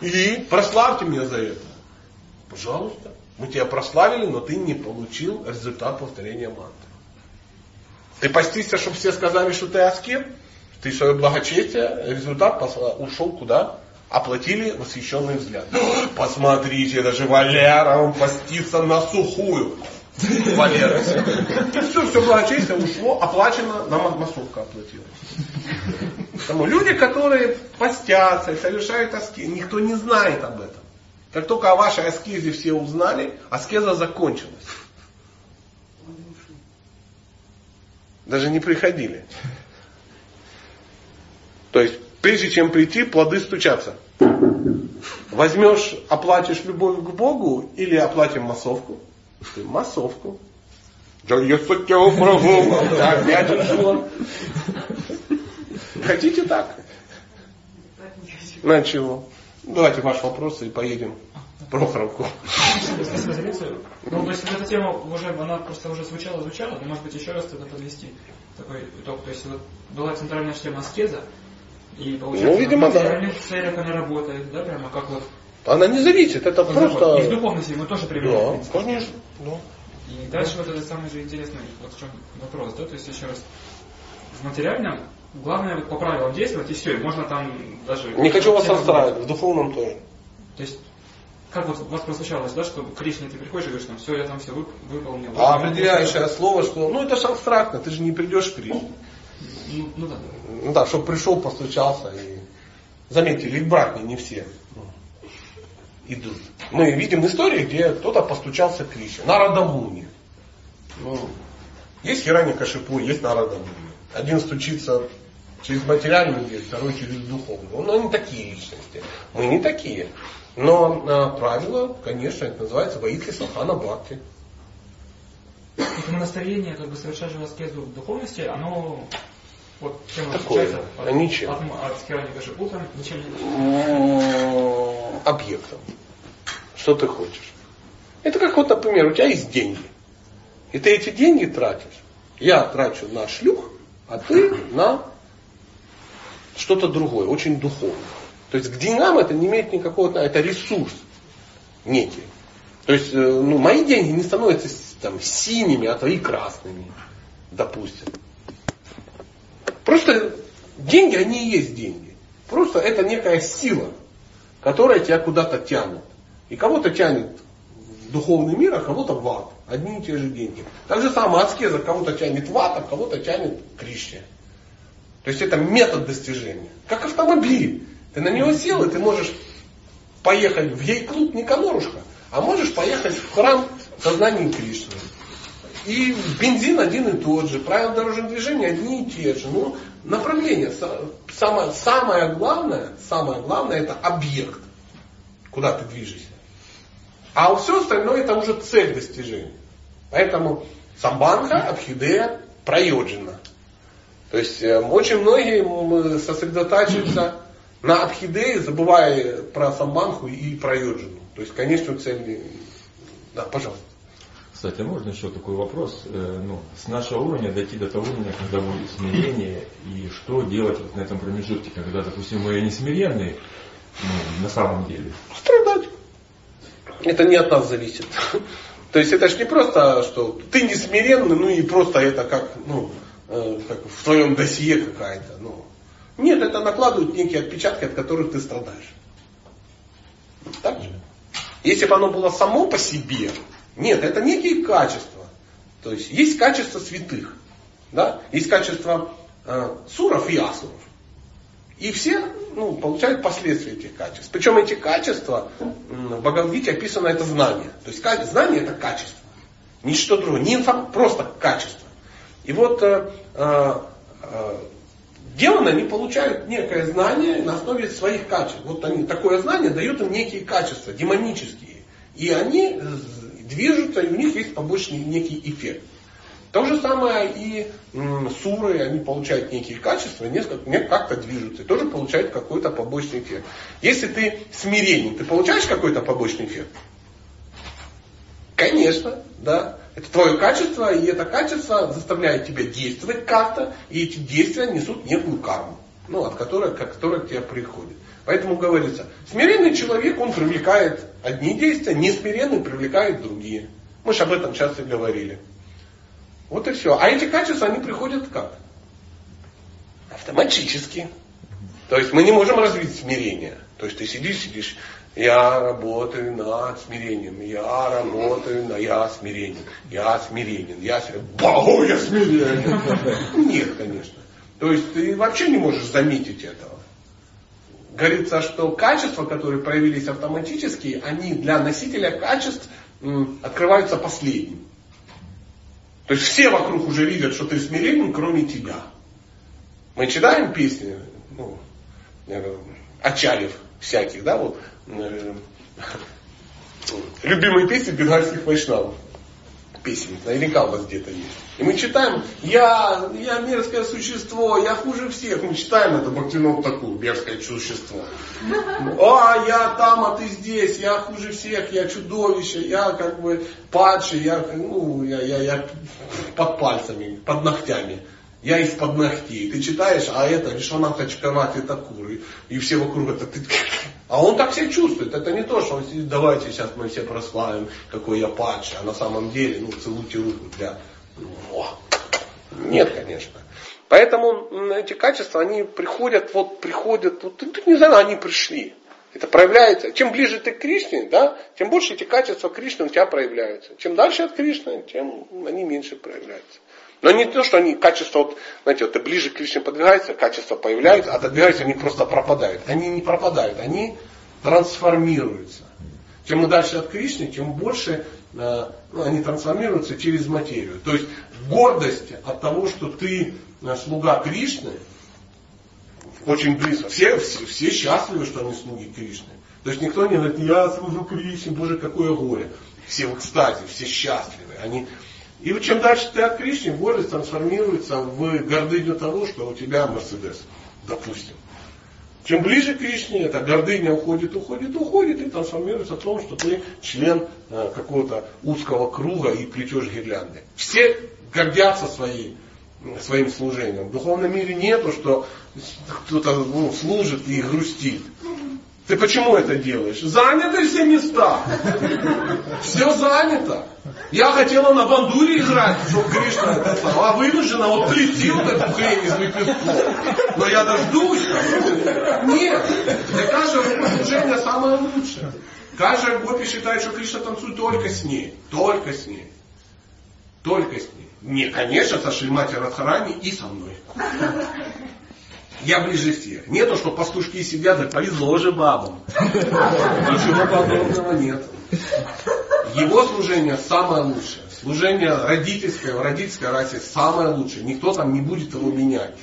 и прославьте меня за это. Пожалуйста. Мы тебя прославили, но ты не получил результат повторения мантры. Ты постишься, чтобы все сказали, что ты аскет. Ты свое благочестие, результат ушел куда? Оплатили восхищенный взгляд. [GASPS] Посмотрите, даже Валера, он постится на сухую. Валера. Все, все благочестие ушло, оплачено, нам массовка оплатила. Потому люди, которые постятся и совершают аскез, никто не знает об этом. Как только о вашей аскезе все узнали, аскеза закончилась. Даже не приходили. То есть, прежде чем прийти, плоды стучатся. Возьмешь, оплатишь любовь к Богу или оплатим массовку? Массовку. Да я хотел врагу, опять ушло. Хотите так? На чего? Давайте ваш вопрос и поедем Прохоровку. Ну, то есть вот эта тема уже, она просто уже звучала, звучала, но может быть еще раз тогда подвести такой итог. То есть вот была центральная тема аскеза, и получается, ну, видимо, да. целях она работает, да, прямо как вот Она не зависит, это Вот просто... И в духовности мы тоже применяем. Да, конечно. Да. И дальше вот это самый же интересный вот в чем вопрос, да, то есть еще раз, в материальном главное вот по правилам действовать и все, и можно там даже... Не хочу вас расстраивать, в духовном тоже. То есть, как вот у вас прозвучалось, да, что Кришна, ты приходишь и говоришь, там, все, я там все выполнил. А определяющее слово, что, ну это же абстрактно, ты же не придешь к Кришне. Ну, ну да. Ну да, чтобы пришел, постучался и... Заметьте, ведь братья не все ну, идут. Мы видим истории, где кто-то постучался к Кришне. На Радамуне. Ну, есть Хирани Кашипу, есть Нарада Муни. Один стучится через материальный мир, второй через духовный. Он, они такие личности. Мы не такие. Но э, правило, конечно, это называется воители Сахана Бхакти. Это настроение, как бы совершающего аскезу в духовности, оно вот чем Такое, отличается а ничем. от, от, от скирания Кашипута, ничем не М, объектом. Что ты хочешь? Это как вот, например, у тебя есть деньги. И ты эти деньги тратишь. Я трачу на шлюх, а ты [LAUGHS] на что-то другое, очень духовное. То есть к деньгам это не имеет никакого, это ресурс некий. То есть, э, ну, мои деньги не становятся там, синими, а твои красными, допустим. Просто деньги, они и есть деньги. Просто это некая сила, которая тебя куда-то тянет. И кого-то тянет в духовный мир, а кого-то в ад. Одни и те же деньги. Так же самое аскеза кого-то тянет в ад, а кого-то тянет к Кришне. То есть это метод достижения. Как автомобиль. Ты на него сел, и ты можешь поехать в ей-клуб Никанорушка, а можешь поехать в храм сознания Кришны. И бензин один и тот же, правила дорожного движения одни и те же. Ну, направление. Са- Самое, самое главное, самое главное это объект, куда ты движешься. А все остальное это уже цель достижения. Поэтому самбанха, абхидея, прайоджина. То есть э, очень многие сосредотачиваются на абхидее, забывая про самбанху и про йоджину. То есть конечную цель. Да, пожалуйста. Кстати, а можно еще такой вопрос? Э, ну, с нашего уровня дойти до того уровня, когда будет смирение, и что делать вот на этом промежутке, когда, допустим, мы не смиренные, ну, на самом деле. Страдать. Это не от нас зависит. То есть это же не просто, что ты не смиренный, ну и просто это как, ну, э, как в твоем досье какая-то. Ну. Нет, это накладывают некие отпечатки, от которых ты страдаешь. Так же? Если бы оно было само по себе, нет, это некие качества. То есть есть качества святых, да? есть качества э, суров и асуров. И все ну, получают последствия этих качеств. Причем эти качества, в Бхагавадгите описано это знание. То есть знание это качество. Ничто другое. Не инфо, просто качество. И вот э, э, э, демоны, они получают некое знание на основе своих качеств. Вот они, такое знание дает им некие качества, демонические. И они движутся, и у них есть побочный некий эффект. То же самое и суры, они получают некие качества, несколько, не- как-то движутся, и тоже получают какой-то побочный эффект. Если ты смиренен, ты получаешь какой-то побочный эффект? Конечно, да. Это твое качество, и это качество заставляет тебя действовать как-то, и эти действия несут некую карму, ну, от которой, к которой к тебе приходит. Поэтому говорится, смиренный человек, он привлекает одни действия, несмиренный привлекает другие. Мы же об этом часто говорили. Вот и все. А эти качества, они приходят как? Автоматически. То есть мы не можем развить смирение. То есть ты сидишь, сидишь, я работаю над смирением, я работаю на я смиренен, я смиренен, я смиренен. Бау, я смиренен. [LAUGHS] Нет, конечно. То есть ты вообще не можешь заметить этого. Говорится, что качества, которые проявились автоматически, они для носителя качеств открываются последним. То есть все вокруг уже видят, что ты смиренен, кроме тебя. Мы читаем песни, ну, э, Очалев всяких, да, вот, э, любимые песни бенгальских вайшнавов. Песни, наверняка у вас где-то есть. И мы читаем, я, я мерзкое существо, я хуже всех. Мы читаем это Бхактинов такую, мерзкое существо. А, я там, а ты здесь, я хуже всех, я чудовище, я как бы падший, я, ну, я, я, я под пальцами, под ногтями. Я из-под ногтей. Ты читаешь, а это Вишваната Чакавати Такур. И, и все вокруг это ты. А он так себя чувствует. Это не то, что он сидит, давайте сейчас мы все прославим, какой я падший. А на самом деле, ну, целуйте руку для... О. Нет, конечно. Поэтому эти качества, они приходят, вот приходят, вот, ты, ты не знаю, они пришли. Это проявляется. Чем ближе ты к Кришне, да, тем больше эти качества Кришны у тебя проявляются. Чем дальше от Кришны, тем они меньше проявляются. Но не то, что они качества, вот, знаете, вот ты ближе к Кришне подвигаются, качества появляются, а отодвигаются, они просто пропадают. Они не пропадают, они трансформируются. Чем мы дальше от Кришны, тем больше э, ну, они трансформируются через материю. То есть гордость от того, что ты э, слуга Кришны, очень близко. Все, все, все счастливы, что они слуги Кришны. То есть никто не говорит, я служу Кришне, боже, какое горе. Все в экстазе, все счастливы. Они... И чем дальше ты от Кришны, гордость трансформируется в гордыню того, что у тебя Мерседес, допустим. Чем ближе к Кришне, эта гордыня уходит, уходит, уходит и трансформируется в том, что ты член э, какого-то узкого круга и плетешь гирлянды. Все гордятся своей, своим служением. В духовном мире нету, что кто-то ну, служит и грустит. Ты почему это делаешь? Заняты все места. Все занято. Я хотела на бандуре играть, чтобы Кришна это сам. А вынуждена вот трясти вот эту хрень из лепестков. Но я дождусь. Нет. Для каждого служение самое лучшее. Каждая гопи считает, что Кришна танцует только с ней. Только с ней. Только с ней. Не, конечно, со Шримати Радхарани и со мной. Я ближе всех. Не то, что пастушки сидят и повезло же бабам. Ничего подобного нет. Его служение самое лучшее. Служение родительское, в родительской расе самое лучшее. Никто там не будет его менять.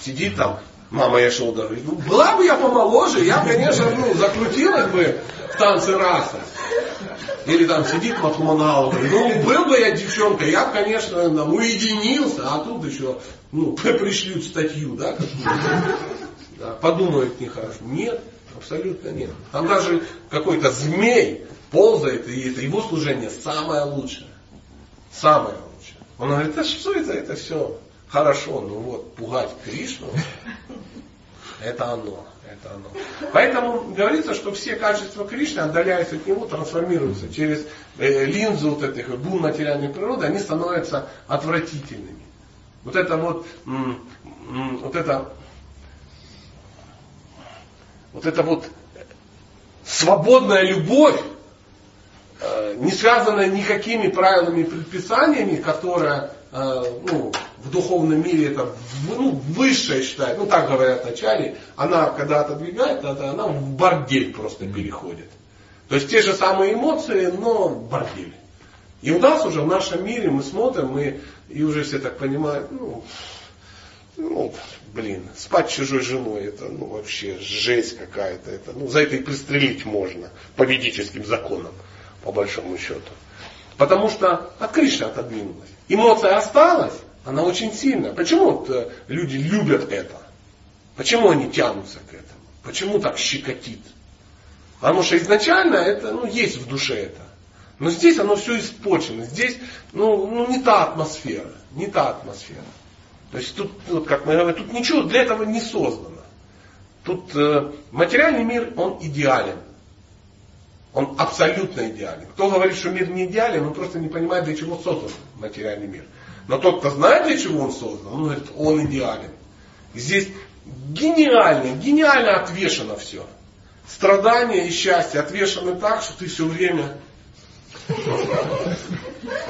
Сидит там, мама Яшода говорит, ну была бы я помоложе, я, конечно, ну, закрутилась бы в танце расы. Или там сидит Матхуманау, говорит, ну был бы я девчонкой, я, конечно, там, уединился, а тут еще ну, [LAUGHS] пришлют статью, да, да, подумают нехорошо. Нет, абсолютно нет. Там даже какой-то змей ползает, и это его служение самое лучшее. Самое лучшее. Он говорит, да что это, это все хорошо, ну вот, пугать Кришну, это оно. Это оно. Поэтому говорится, что все качества Кришны отдаляясь от него, трансформируются через э, линзу вот этих бун материальной природы, они становятся отвратительными. Вот это вот, вот это, вот это вот свободная любовь, э, не связанная никакими правилами и предписаниями, которая э, ну, в духовном мире это ну, высшее считает, ну так говорят вначале, она когда отодвигает, она в бордель просто переходит. То есть те же самые эмоции, но бордель. И у нас уже в нашем мире мы смотрим, мы, и уже все так понимают, ну, ну, блин, спать чужой женой, это ну, вообще жесть какая-то. Это, ну, за это и пристрелить можно по ведическим законам, по большому счету. Потому что от Кришны отодвинулась. Эмоция осталась, она очень сильная. Почему вот э, люди любят это? Почему они тянутся к этому? Почему так щекотит? Потому что изначально это, ну, есть в душе это. Но здесь оно все испорчено. Здесь ну, ну, не та атмосфера. Не та атмосфера. То есть тут, вот, как мы говорим, тут ничего для этого не создано. Тут э, материальный мир, он идеален. Он абсолютно идеален. Кто говорит, что мир не идеален, он просто не понимает, для чего создан материальный мир. Но тот, кто знает, для чего он создан, он говорит, он идеален. Здесь гениально, гениально отвешено все. Страдания и счастье отвешены так, что ты все время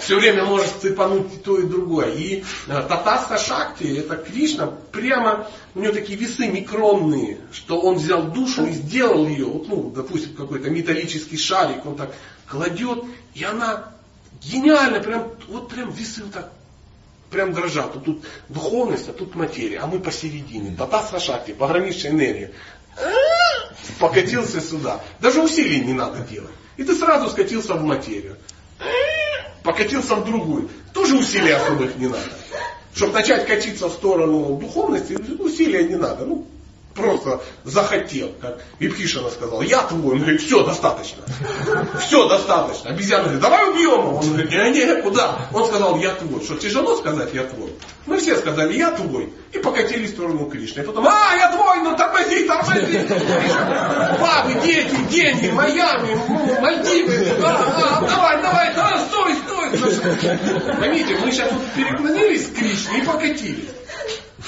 все время можешь цепануть и то, и другое. И э, Татаста Шакти, это Кришна, прямо у него такие весы микронные, что он взял душу и сделал ее, вот, ну, допустим, какой-то металлический шарик, он так кладет, и она гениально, прям, вот прям весы вот так прям дрожат. Вот тут духовность, а тут материя, а мы посередине. Татаста Шакти, пограничная энергия. [LAUGHS] Покатился сюда. Даже усилий не надо делать. И ты сразу скатился в материю. Покатился в другую. Тоже усилий особых не надо. Чтобы начать катиться в сторону духовности, усилия не надо. Ну, просто захотел, как Випхишина сказал, я твой. Он говорит, все, достаточно. Все, достаточно. Обезьяна говорит, давай убьем его. Он говорит, не, не, куда? Он сказал, я твой. Что, тяжело сказать, я твой? Мы все сказали, я твой. И покатились в сторону Кришны. И потом, а, я твой, ну тормози, тормози. Бабы, дети, деньги, Майами, Мальдивы. А, а, давай, давай, давай, стой, стой. Поймите, мы сейчас переклонились к Кришне и покатились.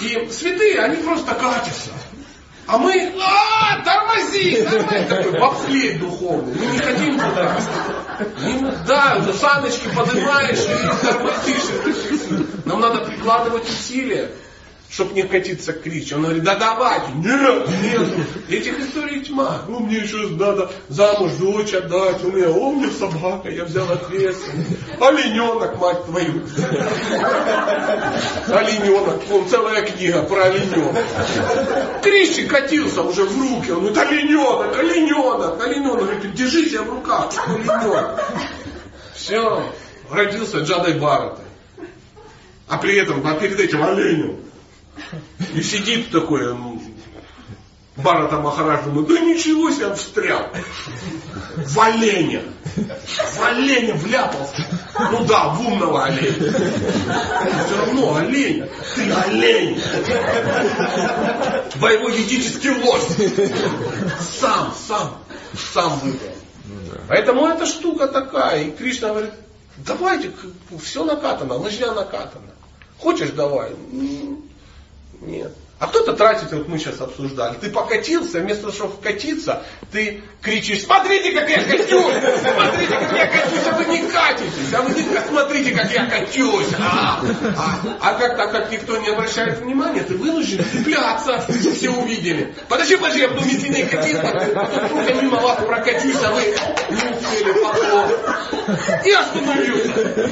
И святые, они просто катятся. А мы, а, тормози, тормози, такой духовный. Мы не хотим туда. Да, саночки поднимаешь и тормозишь. Нам надо прикладывать усилия. Чтобы не катиться к Кришне. Он говорит, да давайте, нет, нет, этих историй тьма. Ну, мне еще надо замуж дочь отдать, у меня, о, у меня собака, я взял ответственность. Олененок, мать твою. Олененок, вон целая книга про олененок. Кришне катился уже в руки, он говорит, олененок, олененок, олененок. Говорит, держи себя в руках, олененок. Все, родился Джадой Барата. А при этом, а перед этим оленем. И сидит такой, ну, Барата Махарадж думает, да ничего себе встрял. В оленя. В оленя вляпался. Ну да, в умного оленя. Все равно олень. Ты олень. Боевой едический лось. Сам, сам, сам выбрал. Поэтому эта штука такая. И Кришна говорит, давайте, все накатано, лыжня накатана. Хочешь, давай. Нет. А кто-то тратит, вот мы сейчас обсуждали, ты покатился, вместо того, чтобы катиться, ты кричишь, смотрите, как я катюсь, смотрите, как я катюсь, а вы не катитесь, а вы не смотрите, как я катюсь. А, а, а как так, как никто не обращает внимания, ты вынужден цепляться, все увидели. Подожди, подожди, я буду медленнее катиться, только мимо вас прокатюсь, а вы не успели потом. И остановился.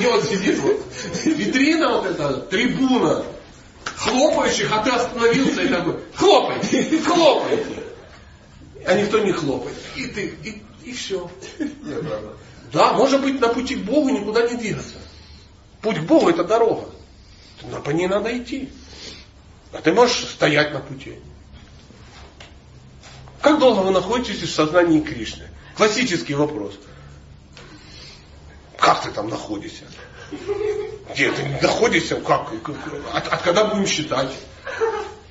И вот сидит вот, витрина вот эта, трибуна, хлопающих, а ты остановился и такой, хлопайте, хлопайте. А никто не хлопает. И ты, и, и все. Да, может быть, на пути к Богу никуда не двигаться. Путь к Богу это дорога. Но по ней надо идти. А ты можешь стоять на пути. Как долго вы находитесь в сознании Кришны? Классический вопрос. Как ты там находишься? Где ты находишься? Как? От, от когда будем считать?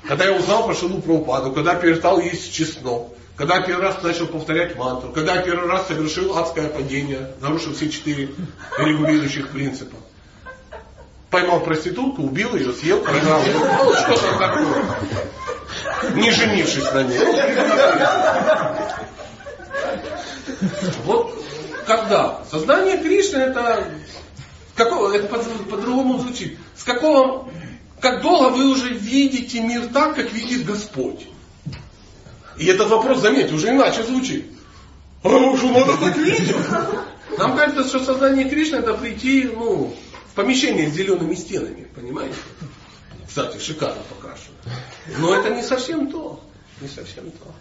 Когда я узнал про Шилу Прабхупаду, когда перестал есть чеснок, когда первый раз начал повторять мантру, когда первый раз совершил адское падение, нарушил все четыре регулирующих принципа. Поймал проститутку, убил ее, съел, прогнал. Ну, что там такое? Не женившись на ней. Вот когда? Сознание Кришны это Какого, это по-другому звучит. С какого, как долго вы уже видите мир так, как видит Господь? И этот вопрос, заметьте, уже иначе звучит. А что надо так видеть? Нам кажется, что сознание Кришны это прийти ну, в помещение с зелеными стенами, понимаете? Кстати, шикарно покрашено. Но это не совсем то. Не совсем то.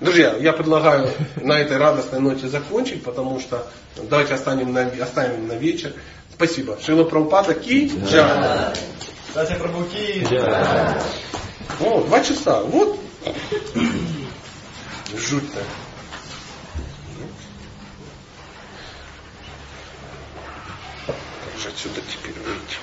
Друзья, я предлагаю на этой радостной ноте закончить, потому что давайте оставим на, оставим на вечер. Спасибо. Шила Прабхупада Ки Джа. Кстати, Прабхуки. О, два часа. Вот. Жуть-то. Как же отсюда теперь выйти?